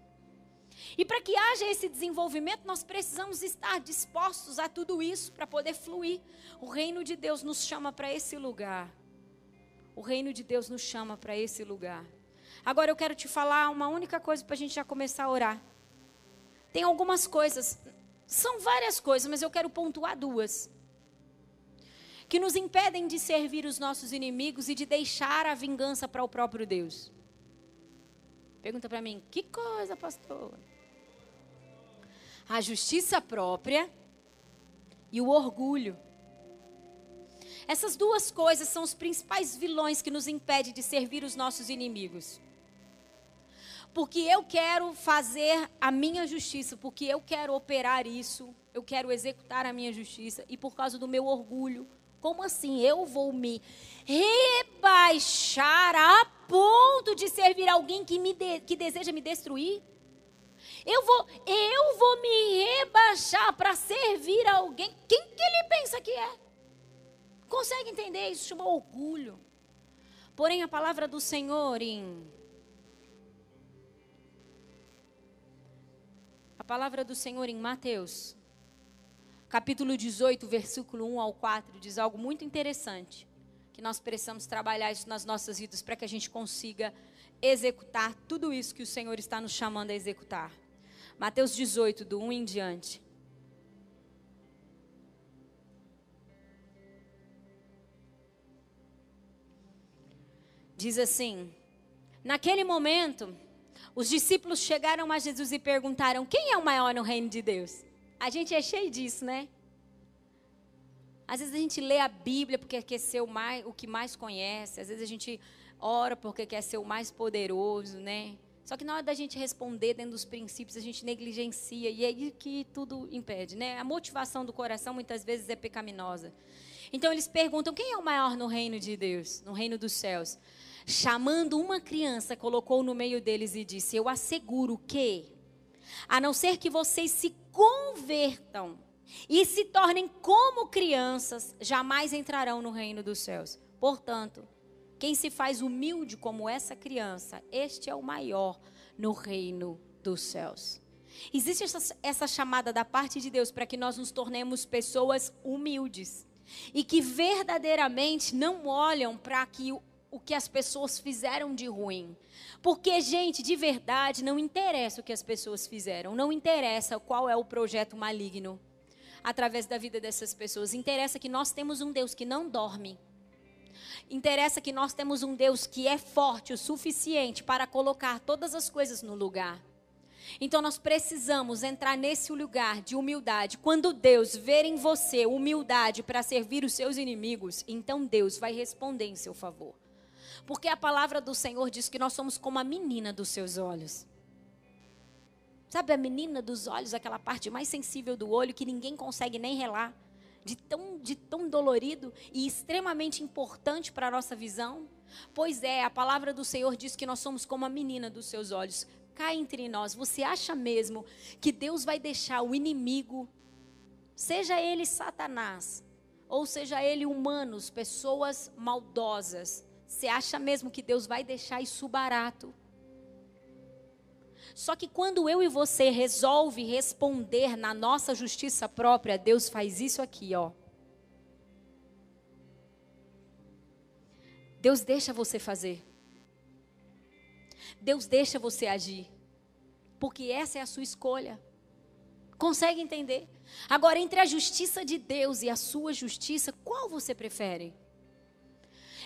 Speaker 1: E para que haja esse desenvolvimento, nós precisamos estar dispostos a tudo isso para poder fluir. O reino de Deus nos chama para esse lugar. O reino de Deus nos chama para esse lugar. Agora eu quero te falar uma única coisa para a gente já começar a orar. Tem algumas coisas, são várias coisas, mas eu quero pontuar duas que nos impedem de servir os nossos inimigos e de deixar a vingança para o próprio Deus. Pergunta para mim, que coisa, pastor? A justiça própria e o orgulho. Essas duas coisas são os principais vilões que nos impedem de servir os nossos inimigos. Porque eu quero fazer a minha justiça, porque eu quero operar isso, eu quero executar a minha justiça, e por causa do meu orgulho, como assim? Eu vou me rebaixar a ponto de servir alguém que, me de, que deseja me destruir? Eu vou, eu vou me rebaixar para servir alguém. Quem que ele pensa que é? Consegue entender? Isso chama orgulho. Porém, a palavra do Senhor em. A palavra do Senhor em Mateus capítulo 18, versículo 1 ao 4, diz algo muito interessante. Que nós precisamos trabalhar isso nas nossas vidas para que a gente consiga executar tudo isso que o Senhor está nos chamando a executar. Mateus 18, do 1 em diante. Diz assim: Naquele momento, os discípulos chegaram a Jesus e perguntaram: Quem é o maior no reino de Deus? A gente é cheio disso, né? Às vezes a gente lê a Bíblia porque quer ser o, mais, o que mais conhece. Às vezes a gente ora porque quer ser o mais poderoso, né? Só que na hora da gente responder dentro dos princípios, a gente negligencia. E é aí que tudo impede, né? A motivação do coração muitas vezes é pecaminosa. Então eles perguntam: quem é o maior no reino de Deus, no reino dos céus? Chamando uma criança, colocou no meio deles e disse: Eu asseguro que, a não ser que vocês se convertam e se tornem como crianças, jamais entrarão no reino dos céus. Portanto, quem se faz humilde como essa criança, este é o maior no reino dos céus. Existe essa, essa chamada da parte de Deus para que nós nos tornemos pessoas humildes e que verdadeiramente não olham para que o que as pessoas fizeram de ruim. Porque, gente, de verdade, não interessa o que as pessoas fizeram, não interessa qual é o projeto maligno através da vida dessas pessoas. Interessa que nós temos um Deus que não dorme. Interessa que nós temos um Deus que é forte o suficiente para colocar todas as coisas no lugar. Então nós precisamos entrar nesse lugar de humildade. Quando Deus ver em você humildade para servir os seus inimigos, então Deus vai responder em seu favor. Porque a palavra do Senhor diz que nós somos como a menina dos seus olhos. Sabe a menina dos olhos, aquela parte mais sensível do olho que ninguém consegue nem relar, de tão, de tão dolorido e extremamente importante para a nossa visão? Pois é, a palavra do Senhor diz que nós somos como a menina dos seus olhos. Cá entre nós, você acha mesmo que Deus vai deixar o inimigo, seja ele Satanás, ou seja ele humanos, pessoas maldosas, você acha mesmo que Deus vai deixar isso barato? Só que quando eu e você resolve responder na nossa justiça própria, Deus faz isso aqui, ó. Deus deixa você fazer. Deus deixa você agir. Porque essa é a sua escolha. Consegue entender? Agora, entre a justiça de Deus e a sua justiça, qual você prefere?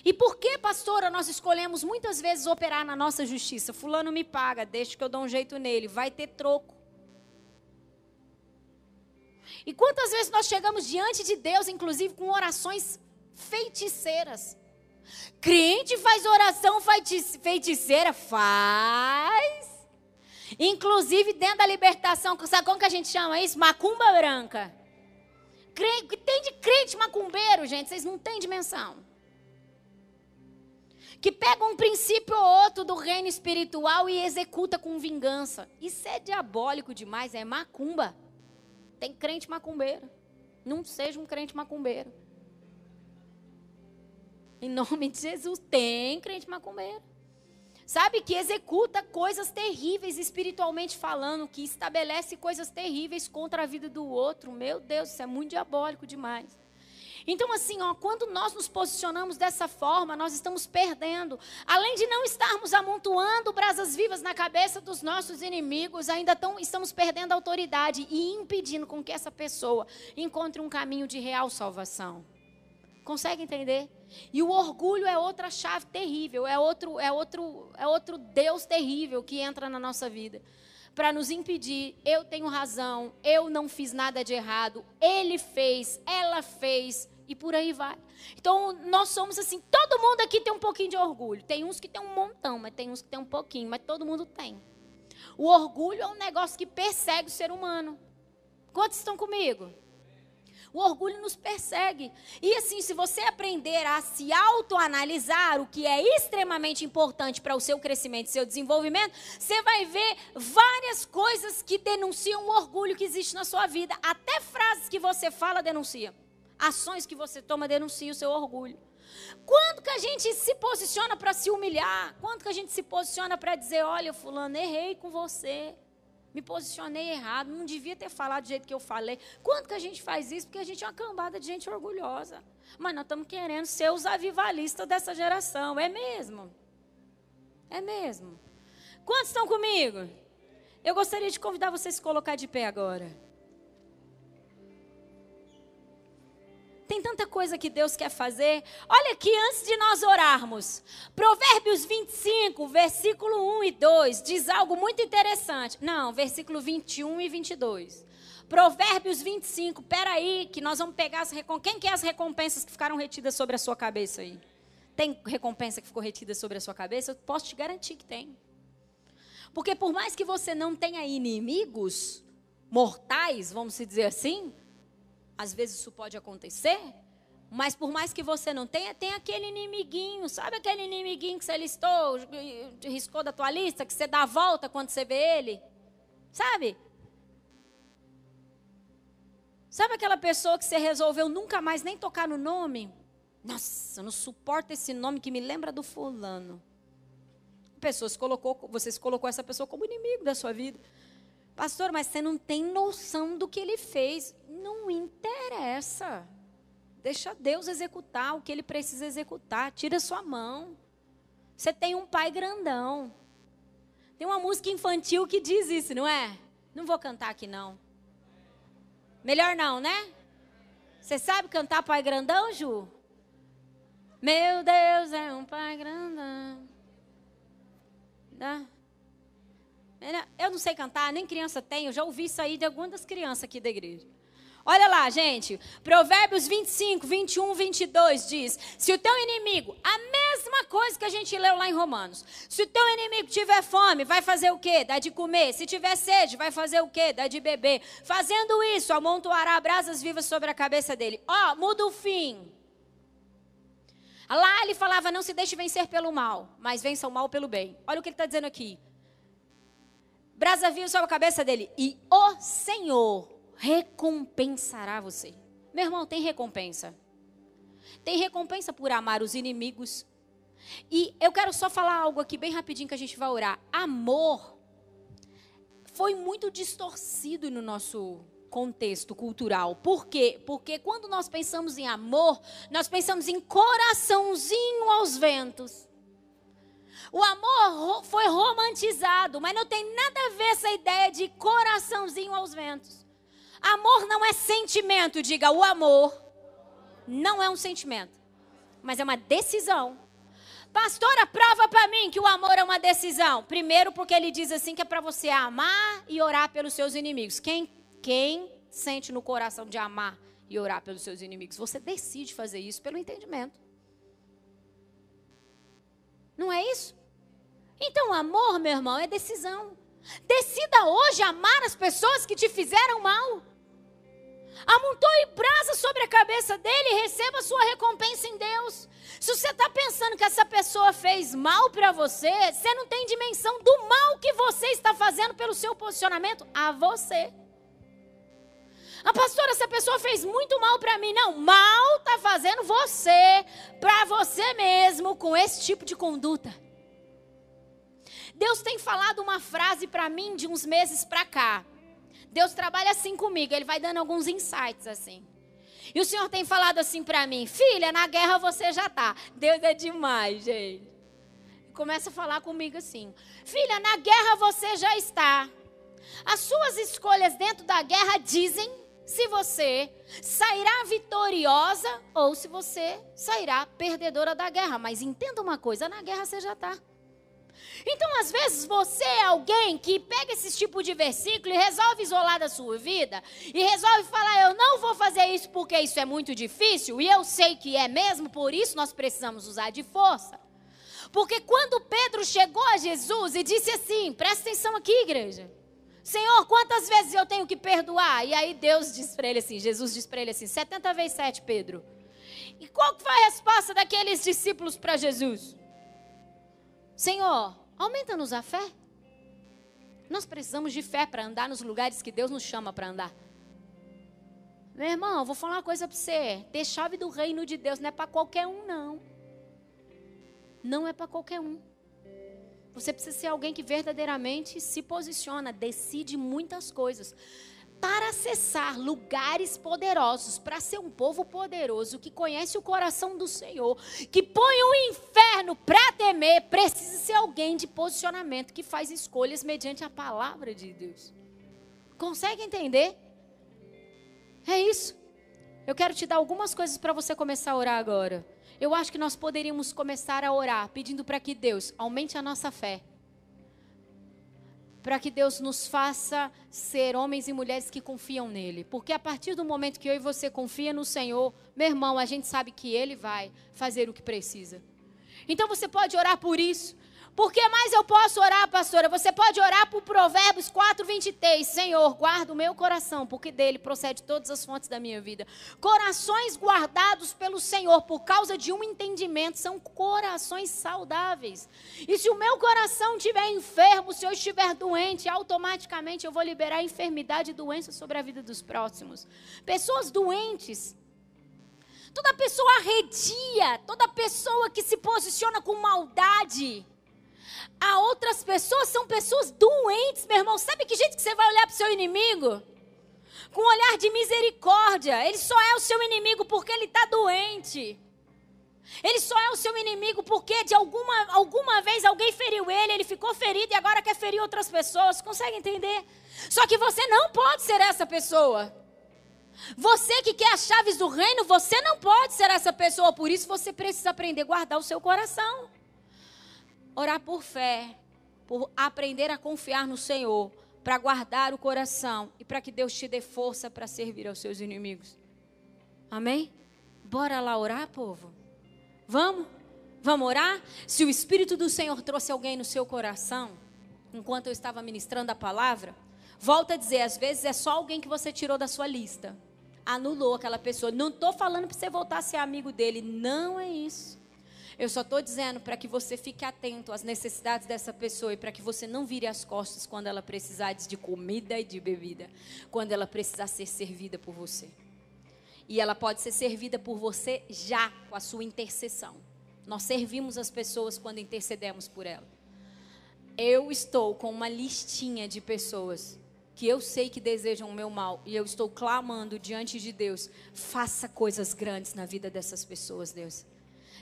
Speaker 1: E por que, pastora, nós escolhemos muitas vezes operar na nossa justiça? Fulano me paga, deixa que eu dou um jeito nele, vai ter troco. E quantas vezes nós chegamos diante de Deus, inclusive com orações feiticeiras? Crente faz oração feiticeira? Faz. Inclusive dentro da libertação, sabe como que a gente chama isso? Macumba branca. Tem de crente macumbeiro, gente, vocês não têm dimensão. Que pega um princípio ou outro do reino espiritual e executa com vingança. Isso é diabólico demais, é macumba. Tem crente macumbeiro. Não seja um crente macumbeiro. Em nome de Jesus, tem crente macumbeiro. Sabe que executa coisas terríveis espiritualmente falando, que estabelece coisas terríveis contra a vida do outro. Meu Deus, isso é muito diabólico demais. Então, assim, ó, quando nós nos posicionamos dessa forma, nós estamos perdendo. Além de não estarmos amontoando brasas vivas na cabeça dos nossos inimigos, ainda tão, estamos perdendo a autoridade e impedindo com que essa pessoa encontre um caminho de real salvação. Consegue entender? E o orgulho é outra chave terrível, é outro, é outro, é outro Deus terrível que entra na nossa vida para nos impedir. Eu tenho razão, eu não fiz nada de errado, ele fez, ela fez e por aí vai. Então nós somos assim, todo mundo aqui tem um pouquinho de orgulho. Tem uns que tem um montão, mas tem uns que tem um pouquinho, mas todo mundo tem. O orgulho é um negócio que persegue o ser humano. Quantos estão comigo? O orgulho nos persegue. E assim, se você aprender a se autoanalisar, o que é extremamente importante para o seu crescimento e seu desenvolvimento, você vai ver várias coisas que denunciam o orgulho que existe na sua vida. Até frases que você fala denuncia. Ações que você toma denunciam o seu orgulho. Quando que a gente se posiciona para se humilhar? Quando que a gente se posiciona para dizer, olha, fulano, errei com você me posicionei errado, não devia ter falado do jeito que eu falei. Quanto que a gente faz isso? Porque a gente é uma cambada de gente orgulhosa. Mas nós estamos querendo ser os avivalistas dessa geração. É mesmo? É mesmo. Quantos estão comigo? Eu gostaria de convidar você a se colocar de pé agora. Tem tanta coisa que Deus quer fazer. Olha aqui, antes de nós orarmos, Provérbios 25, versículo 1 e 2, diz algo muito interessante. Não, versículo 21 e 22. Provérbios 25, peraí, que nós vamos pegar as recompensas. Quem quer as recompensas que ficaram retidas sobre a sua cabeça aí? Tem recompensa que ficou retida sobre a sua cabeça? Eu posso te garantir que tem. Porque por mais que você não tenha inimigos mortais, vamos dizer assim, às vezes isso pode acontecer, mas por mais que você não tenha, tem aquele inimiguinho, sabe aquele inimiguinho que você listou, riscou da tua lista, que você dá a volta quando você vê ele? Sabe? Sabe aquela pessoa que você resolveu nunca mais nem tocar no nome? Nossa, eu não suporto esse nome que me lembra do fulano. Pessoas colocou, você se colocou essa pessoa como inimigo da sua vida. Pastor, mas você não tem noção do que ele fez. Não interessa. Deixa Deus executar o que ele precisa executar. Tira sua mão. Você tem um pai grandão. Tem uma música infantil que diz isso, não é? Não vou cantar aqui, não. Melhor não, né? Você sabe cantar pai grandão, Ju? Meu Deus é um pai grandão. Dá. Eu não sei cantar, nem criança tem, eu já ouvi isso aí de algumas das crianças aqui da igreja. Olha lá, gente. Provérbios 25, 21, 22 diz: Se o teu inimigo, a mesma coisa que a gente leu lá em Romanos. Se o teu inimigo tiver fome, vai fazer o quê? Dá de comer. Se tiver sede, vai fazer o quê? Dá de beber. Fazendo isso, amontoará brasas vivas sobre a cabeça dele. Ó, oh, muda o fim. Lá ele falava: Não se deixe vencer pelo mal, mas vença o mal pelo bem. Olha o que ele está dizendo aqui brasa viva sobre a cabeça dele. E o Senhor recompensará você. Meu irmão, tem recompensa. Tem recompensa por amar os inimigos. E eu quero só falar algo aqui bem rapidinho que a gente vai orar. Amor foi muito distorcido no nosso contexto cultural. Por quê? Porque quando nós pensamos em amor, nós pensamos em coraçãozinho aos ventos. O amor foi romantizado, mas não tem nada a ver essa ideia de coraçãozinho aos ventos. Amor não é sentimento, diga o amor não é um sentimento, mas é uma decisão. Pastora, prova para mim que o amor é uma decisão. Primeiro, porque ele diz assim que é para você amar e orar pelos seus inimigos. Quem, quem sente no coração de amar e orar pelos seus inimigos? Você decide fazer isso pelo entendimento. Não é isso? Então, amor, meu irmão, é decisão. Decida hoje amar as pessoas que te fizeram mal. Amontoe brasa sobre a cabeça dele e receba sua recompensa em Deus. Se você está pensando que essa pessoa fez mal para você, você não tem dimensão do mal que você está fazendo pelo seu posicionamento a você. A ah, pastora, essa pessoa fez muito mal para mim. Não, mal está fazendo você, para você mesmo, com esse tipo de conduta. Deus tem falado uma frase para mim de uns meses para cá. Deus trabalha assim comigo, ele vai dando alguns insights assim. E o Senhor tem falado assim para mim: "Filha, na guerra você já tá". Deus é demais, gente. Começa a falar comigo assim: "Filha, na guerra você já está. As suas escolhas dentro da guerra dizem se você sairá vitoriosa ou se você sairá perdedora da guerra. Mas entenda uma coisa: na guerra você já está. Então, às vezes, você é alguém que pega esse tipo de versículo e resolve isolar da sua vida, e resolve falar: eu não vou fazer isso porque isso é muito difícil, e eu sei que é mesmo, por isso nós precisamos usar de força. Porque quando Pedro chegou a Jesus e disse assim: presta atenção aqui, igreja. Senhor, quantas vezes eu tenho que perdoar? E aí Deus diz para ele assim, Jesus diz para ele assim, 70 vezes 7, Pedro. E qual foi a resposta daqueles discípulos para Jesus? Senhor, Aumenta-nos a fé. Nós precisamos de fé para andar nos lugares que Deus nos chama para andar. Meu irmão, vou falar uma coisa para você. Ter chave do reino de Deus não é para qualquer um, não. Não é para qualquer um. Você precisa ser alguém que verdadeiramente se posiciona, decide muitas coisas para acessar lugares poderosos, para ser um povo poderoso que conhece o coração do Senhor, que põe o inferno para temer, precisa ser alguém de posicionamento que faz escolhas mediante a palavra de Deus. Consegue entender? É isso. Eu quero te dar algumas coisas para você começar a orar agora. Eu acho que nós poderíamos começar a orar pedindo para que Deus aumente a nossa fé para que Deus nos faça ser homens e mulheres que confiam nele. Porque a partir do momento que eu e você confia no Senhor, meu irmão, a gente sabe que ele vai fazer o que precisa. Então você pode orar por isso. Por que mais eu posso orar, pastora? Você pode orar por Provérbios 4, 23. Senhor, guarda o meu coração, porque dele procede todas as fontes da minha vida. Corações guardados pelo Senhor por causa de um entendimento são corações saudáveis. E se o meu coração estiver enfermo, se eu estiver doente, automaticamente eu vou liberar enfermidade e doença sobre a vida dos próximos. Pessoas doentes toda pessoa arredia, toda pessoa que se posiciona com maldade, a outras pessoas são pessoas doentes, meu irmão. Sabe que jeito que você vai olhar para o seu inimigo? Com um olhar de misericórdia. Ele só é o seu inimigo porque ele está doente. Ele só é o seu inimigo porque de alguma, alguma vez alguém feriu ele, ele ficou ferido e agora quer ferir outras pessoas. Consegue entender? Só que você não pode ser essa pessoa. Você que quer as chaves do reino, você não pode ser essa pessoa. Por isso você precisa aprender a guardar o seu coração. Orar por fé, por aprender a confiar no Senhor, para guardar o coração e para que Deus te dê força para servir aos seus inimigos. Amém? Bora lá orar, povo? Vamos? Vamos orar? Se o Espírito do Senhor trouxe alguém no seu coração, enquanto eu estava ministrando a palavra, volta a dizer, às vezes é só alguém que você tirou da sua lista. Anulou aquela pessoa. Não estou falando para você voltar a ser amigo dele. Não é isso. Eu só estou dizendo para que você fique atento às necessidades dessa pessoa e para que você não vire as costas quando ela precisar de comida e de bebida, quando ela precisar ser servida por você. E ela pode ser servida por você já com a sua intercessão. Nós servimos as pessoas quando intercedemos por ela. Eu estou com uma listinha de pessoas que eu sei que desejam o meu mal e eu estou clamando diante de Deus, faça coisas grandes na vida dessas pessoas, Deus.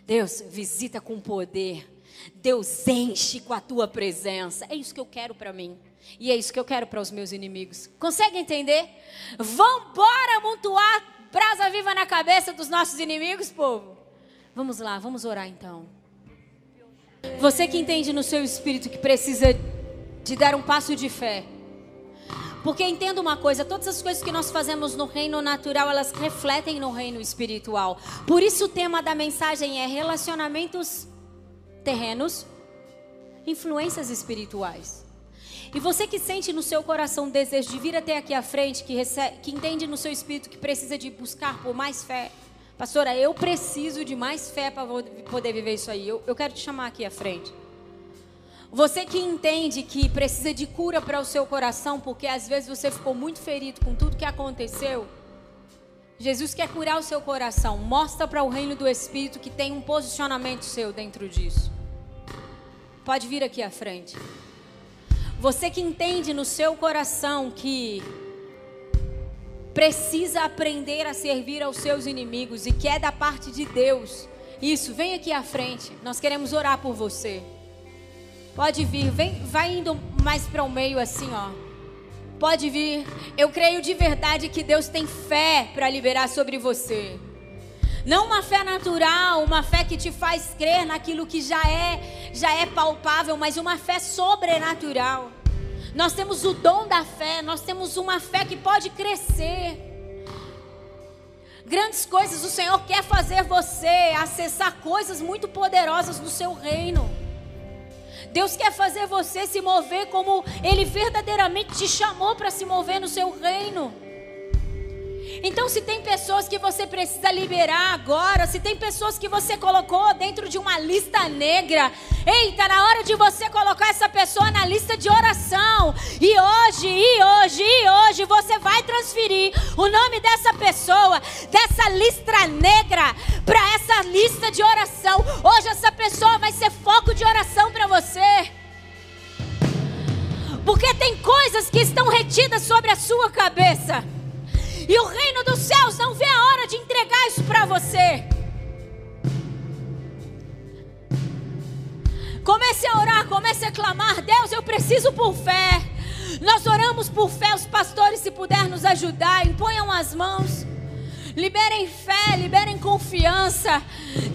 Speaker 1: Deus, visita com poder. Deus enche com a tua presença. É isso que eu quero para mim. E é isso que eu quero para os meus inimigos. Consegue entender? Vambora amontoar brasa viva na cabeça dos nossos inimigos, povo. Vamos lá, vamos orar então. Você que entende no seu espírito que precisa de dar um passo de fé. Porque entenda uma coisa, todas as coisas que nós fazemos no reino natural, elas refletem no reino espiritual. Por isso o tema da mensagem é relacionamentos terrenos, influências espirituais. E você que sente no seu coração o desejo de vir até aqui à frente, que, recebe, que entende no seu espírito que precisa de buscar por mais fé. Pastora, eu preciso de mais fé para poder viver isso aí. Eu, eu quero te chamar aqui à frente. Você que entende que precisa de cura para o seu coração, porque às vezes você ficou muito ferido com tudo que aconteceu. Jesus quer curar o seu coração. Mostra para o reino do Espírito que tem um posicionamento seu dentro disso. Pode vir aqui à frente. Você que entende no seu coração que precisa aprender a servir aos seus inimigos e que é da parte de Deus. Isso, vem aqui à frente. Nós queremos orar por você. Pode vir, vem, vai indo mais para o meio assim, ó. Pode vir. Eu creio de verdade que Deus tem fé para liberar sobre você. Não uma fé natural, uma fé que te faz crer naquilo que já é, já é palpável, mas uma fé sobrenatural. Nós temos o dom da fé, nós temos uma fé que pode crescer. Grandes coisas o Senhor quer fazer você acessar coisas muito poderosas no seu reino. Deus quer fazer você se mover como Ele verdadeiramente te chamou para se mover no seu reino. Então, se tem pessoas que você precisa liberar agora, se tem pessoas que você colocou dentro de uma lista negra, eita, na hora de você colocar essa pessoa na lista de oração, e hoje, e hoje, e hoje, você vai transferir o nome dessa pessoa, dessa lista negra, para essa lista de oração. Hoje, essa pessoa vai ser foco de oração para você. Porque tem coisas que estão retidas sobre a sua cabeça. E o reino dos céus não vê a hora de entregar isso para você. Comece a orar, comece a clamar: Deus, eu preciso por fé. Nós oramos por fé, os pastores, se puder nos ajudar, imponham as mãos. Liberem fé, liberem confiança.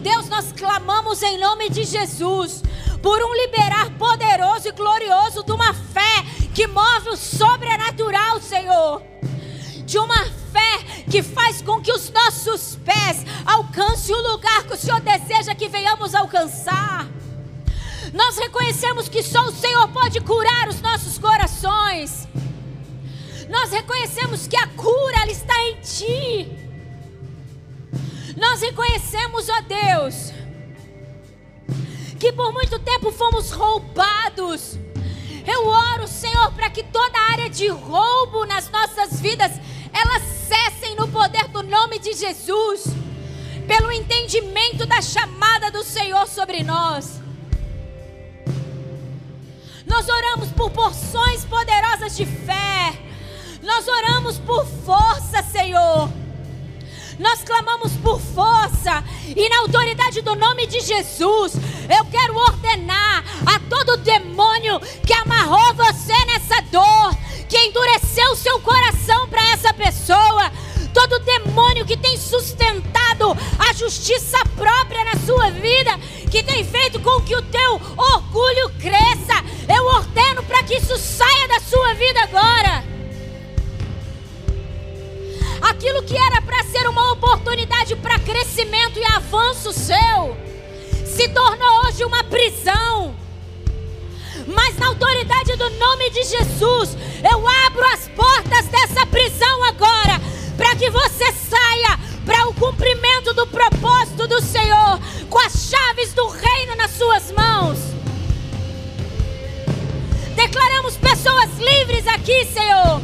Speaker 1: Deus, nós clamamos em nome de Jesus por um liberar poderoso e glorioso de uma fé que move o sobrenatural, Senhor de uma fé que faz com que os nossos pés alcancem o lugar que o Senhor deseja que venhamos alcançar. Nós reconhecemos que só o Senhor pode curar os nossos corações. Nós reconhecemos que a cura ela está em Ti. Nós reconhecemos, ó Deus, que por muito tempo fomos roubados. Eu oro, Senhor, para que toda área de roubo nas nossas vidas elas cessem no poder do nome de Jesus, pelo entendimento da chamada do Senhor sobre nós. Nós oramos por porções poderosas de fé. Nós oramos por força, Senhor. Nós clamamos por força e na autoridade do nome de Jesus, eu quero ordenar a todo demônio que amarrou você nessa dor, que endureceu seu coração para essa pessoa, todo demônio que tem sustentado a justiça própria na sua vida, que tem feito com que o teu orgulho cresça, eu ordeno para que isso saia da sua vida agora. Aquilo que era para ser uma oportunidade para crescimento e avanço seu, se tornou hoje uma prisão mas na autoridade do nome de Jesus, eu abro as portas dessa prisão agora, para que você saia para o cumprimento do propósito do Senhor, com as chaves do reino nas suas mãos. Declaramos pessoas livres aqui, Senhor,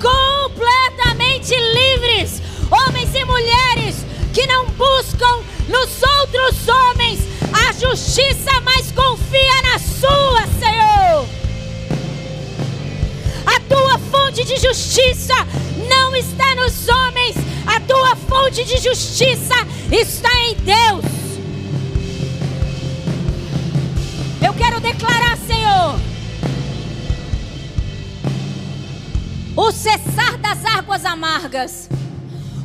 Speaker 1: completamente livres, homens e mulheres que não buscam nos outros homens a justiça, mas confia na sua, Senhor. fonte de justiça não está nos homens, a tua fonte de justiça está em Deus. Eu quero declarar, Senhor, o cessar das águas amargas.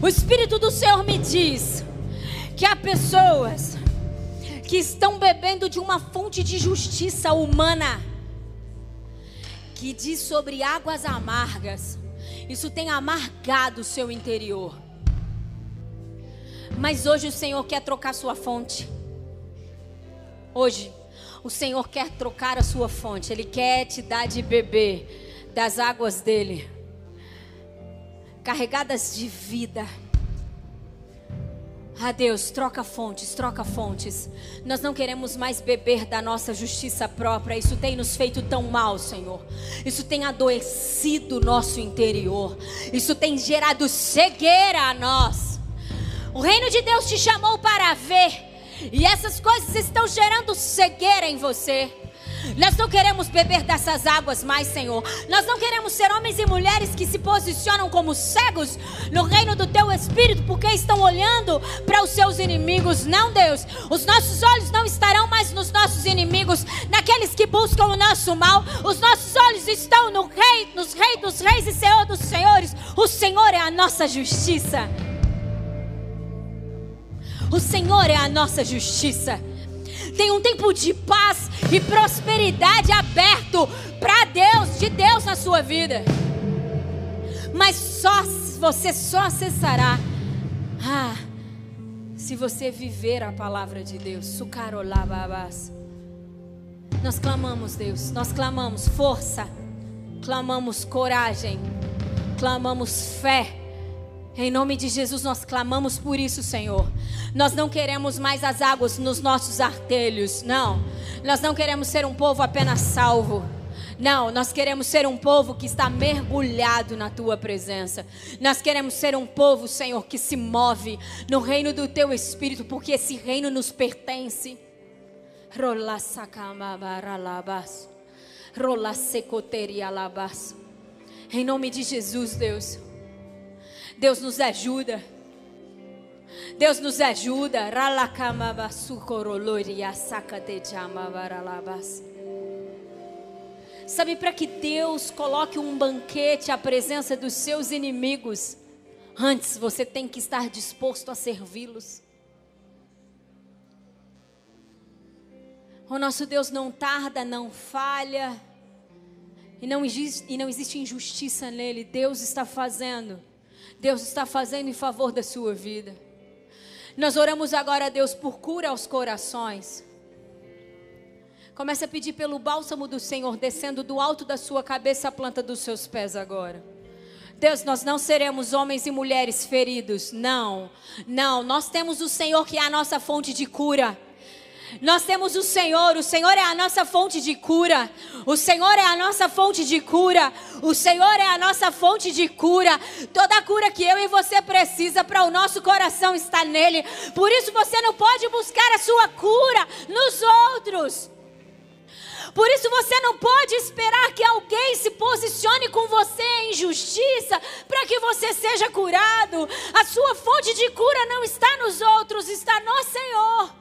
Speaker 1: O Espírito do Senhor me diz que há pessoas que estão bebendo de uma fonte de justiça humana que diz sobre águas amargas. Isso tem amargado o seu interior. Mas hoje o Senhor quer trocar sua fonte. Hoje o Senhor quer trocar a sua fonte. Ele quer te dar de beber das águas dele, carregadas de vida. Ah, Deus, troca fontes, troca fontes. Nós não queremos mais beber da nossa justiça própria. Isso tem nos feito tão mal, Senhor. Isso tem adoecido o nosso interior. Isso tem gerado cegueira a nós. O reino de Deus te chamou para ver. E essas coisas estão gerando cegueira em você. Nós não queremos beber dessas águas mais, Senhor. Nós não queremos ser homens e mulheres que se posicionam como cegos no reino do teu espírito porque estão olhando para os seus inimigos. Não, Deus. Os nossos olhos não estarão mais nos nossos inimigos, naqueles que buscam o nosso mal. Os nossos olhos estão no rei, nos reis dos reis e Senhor dos senhores. O Senhor é a nossa justiça. O Senhor é a nossa justiça. Tem um tempo de paz e prosperidade aberto para Deus, de Deus na sua vida. Mas só você só acessará ah, se você viver a palavra de Deus. Sucarolababas. Nós clamamos, Deus, nós clamamos força, clamamos coragem, clamamos fé em nome de Jesus, nós clamamos por isso, Senhor. Nós não queremos mais as águas nos nossos artelhos, não. Nós não queremos ser um povo apenas salvo. Não, nós queremos ser um povo que está mergulhado na tua presença. Nós queremos ser um povo, Senhor, que se move no reino do teu espírito, porque esse reino nos pertence. Em nome de Jesus, Deus. Deus nos ajuda. Deus nos ajuda. Sabe, para que Deus coloque um banquete à presença dos seus inimigos, antes você tem que estar disposto a servi-los. O nosso Deus não tarda, não falha, e não, existe, e não existe injustiça nele. Deus está fazendo Deus está fazendo em favor da sua vida. Nós oramos agora a Deus por cura aos corações. Comece a pedir pelo bálsamo do Senhor descendo do alto da sua cabeça à planta dos seus pés agora. Deus, nós não seremos homens e mulheres feridos. Não, não. Nós temos o Senhor que é a nossa fonte de cura. Nós temos o Senhor, o Senhor é a nossa fonte de cura. O Senhor é a nossa fonte de cura. O Senhor é a nossa fonte de cura. Toda a cura que eu e você precisa para o nosso coração está nele. Por isso você não pode buscar a sua cura nos outros. Por isso você não pode esperar que alguém se posicione com você em justiça para que você seja curado. A sua fonte de cura não está nos outros, está no Senhor.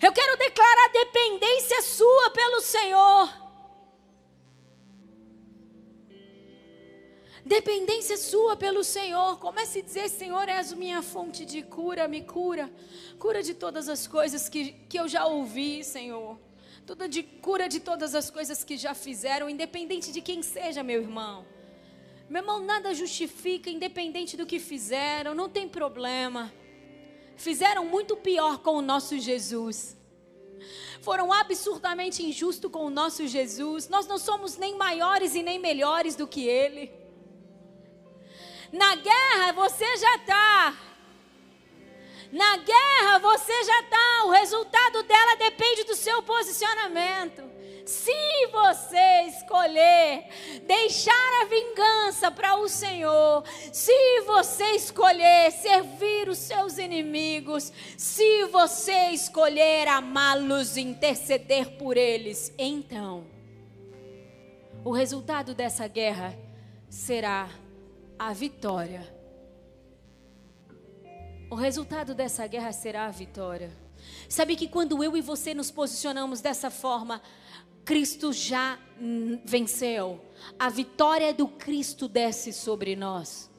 Speaker 1: Eu quero declarar dependência sua pelo Senhor. Dependência sua pelo Senhor. Comece a dizer: Senhor, és minha fonte de cura, me cura. Cura de todas as coisas que, que eu já ouvi, Senhor. Toda de cura de todas as coisas que já fizeram, independente de quem seja, meu irmão. Meu irmão, nada justifica, independente do que fizeram, não tem problema fizeram muito pior com o nosso Jesus. Foram absurdamente injustos com o nosso Jesus. Nós não somos nem maiores e nem melhores do que Ele. Na guerra você já está. Na guerra você já está. O resultado dela depende do seu posicionamento. Se você escolher deixar a vingança para o Senhor, se você escolher servir os seus inimigos, se você escolher amá-los e interceder por eles, então o resultado dessa guerra será a vitória. O resultado dessa guerra será a vitória. Sabe que quando eu e você nos posicionamos dessa forma, Cristo já venceu. A vitória do Cristo desce sobre nós.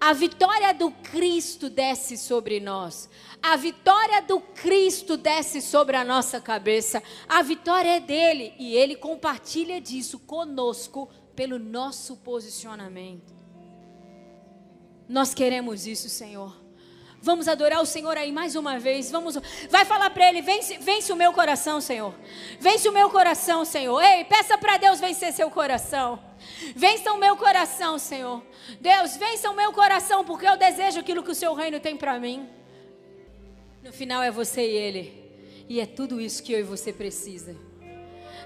Speaker 1: A vitória do Cristo desce sobre nós. A vitória do Cristo desce sobre a nossa cabeça. A vitória é dele e ele compartilha disso conosco pelo nosso posicionamento. Nós queremos isso, Senhor. Vamos adorar o Senhor aí mais uma vez. Vamos, vai falar para Ele: vence, vence o meu coração, Senhor. Vence o meu coração, Senhor. Ei, peça para Deus vencer seu coração. Vença o meu coração, Senhor. Deus, vença o meu coração, porque eu desejo aquilo que o Seu reino tem para mim. No final é você e Ele. E é tudo isso que eu e você precisa.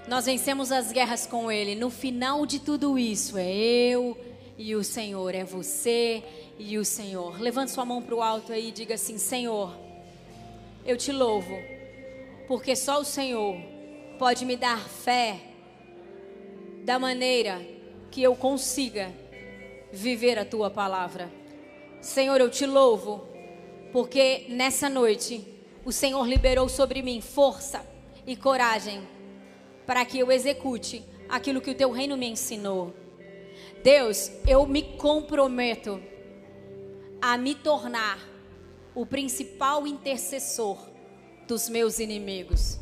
Speaker 1: Nós vencemos as guerras com Ele. No final de tudo isso, é eu e o Senhor. É você e o Senhor. Levante sua mão para o alto aí e diga assim: Senhor, eu te louvo, porque só o Senhor pode me dar fé da maneira que eu consiga viver a tua palavra. Senhor, eu te louvo, porque nessa noite o Senhor liberou sobre mim força e coragem para que eu execute aquilo que o teu reino me ensinou. Deus, eu me comprometo a me tornar o principal intercessor dos meus inimigos.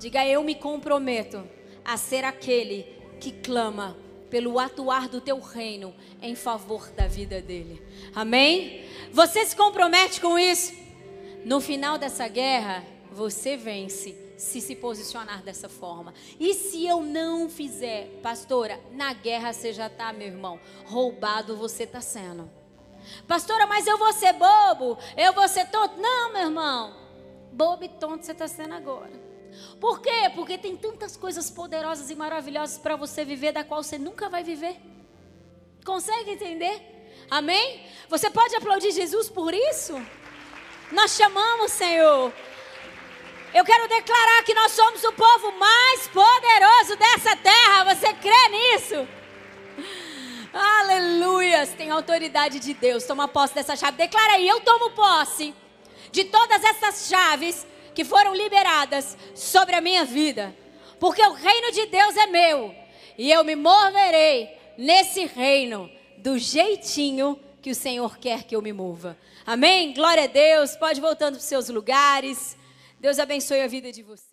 Speaker 1: Diga, eu me comprometo a ser aquele que clama pelo atuar do teu reino em favor da vida dele. Amém? Você se compromete com isso? No final dessa guerra, você vence se se posicionar dessa forma. E se eu não fizer, pastora, na guerra você já está, meu irmão, roubado você está sendo. Pastora, mas eu vou ser bobo? Eu vou ser tonto? Não, meu irmão. Bobo e tonto você está sendo agora. Por quê? Porque tem tantas coisas poderosas e maravilhosas para você viver, da qual você nunca vai viver. Consegue entender? Amém? Você pode aplaudir Jesus por isso? Nós chamamos, Senhor. Eu quero declarar que nós somos o povo mais poderoso dessa terra. Você crê nisso? Aleluias! Tem autoridade de Deus. Toma posse dessa chave. Declara aí: eu tomo posse de todas essas chaves que foram liberadas sobre a minha vida. Porque o reino de Deus é meu. E eu me moverei nesse reino do jeitinho que o Senhor quer que eu me mova. Amém? Glória a Deus. Pode voltando para os seus lugares. Deus abençoe a vida de você.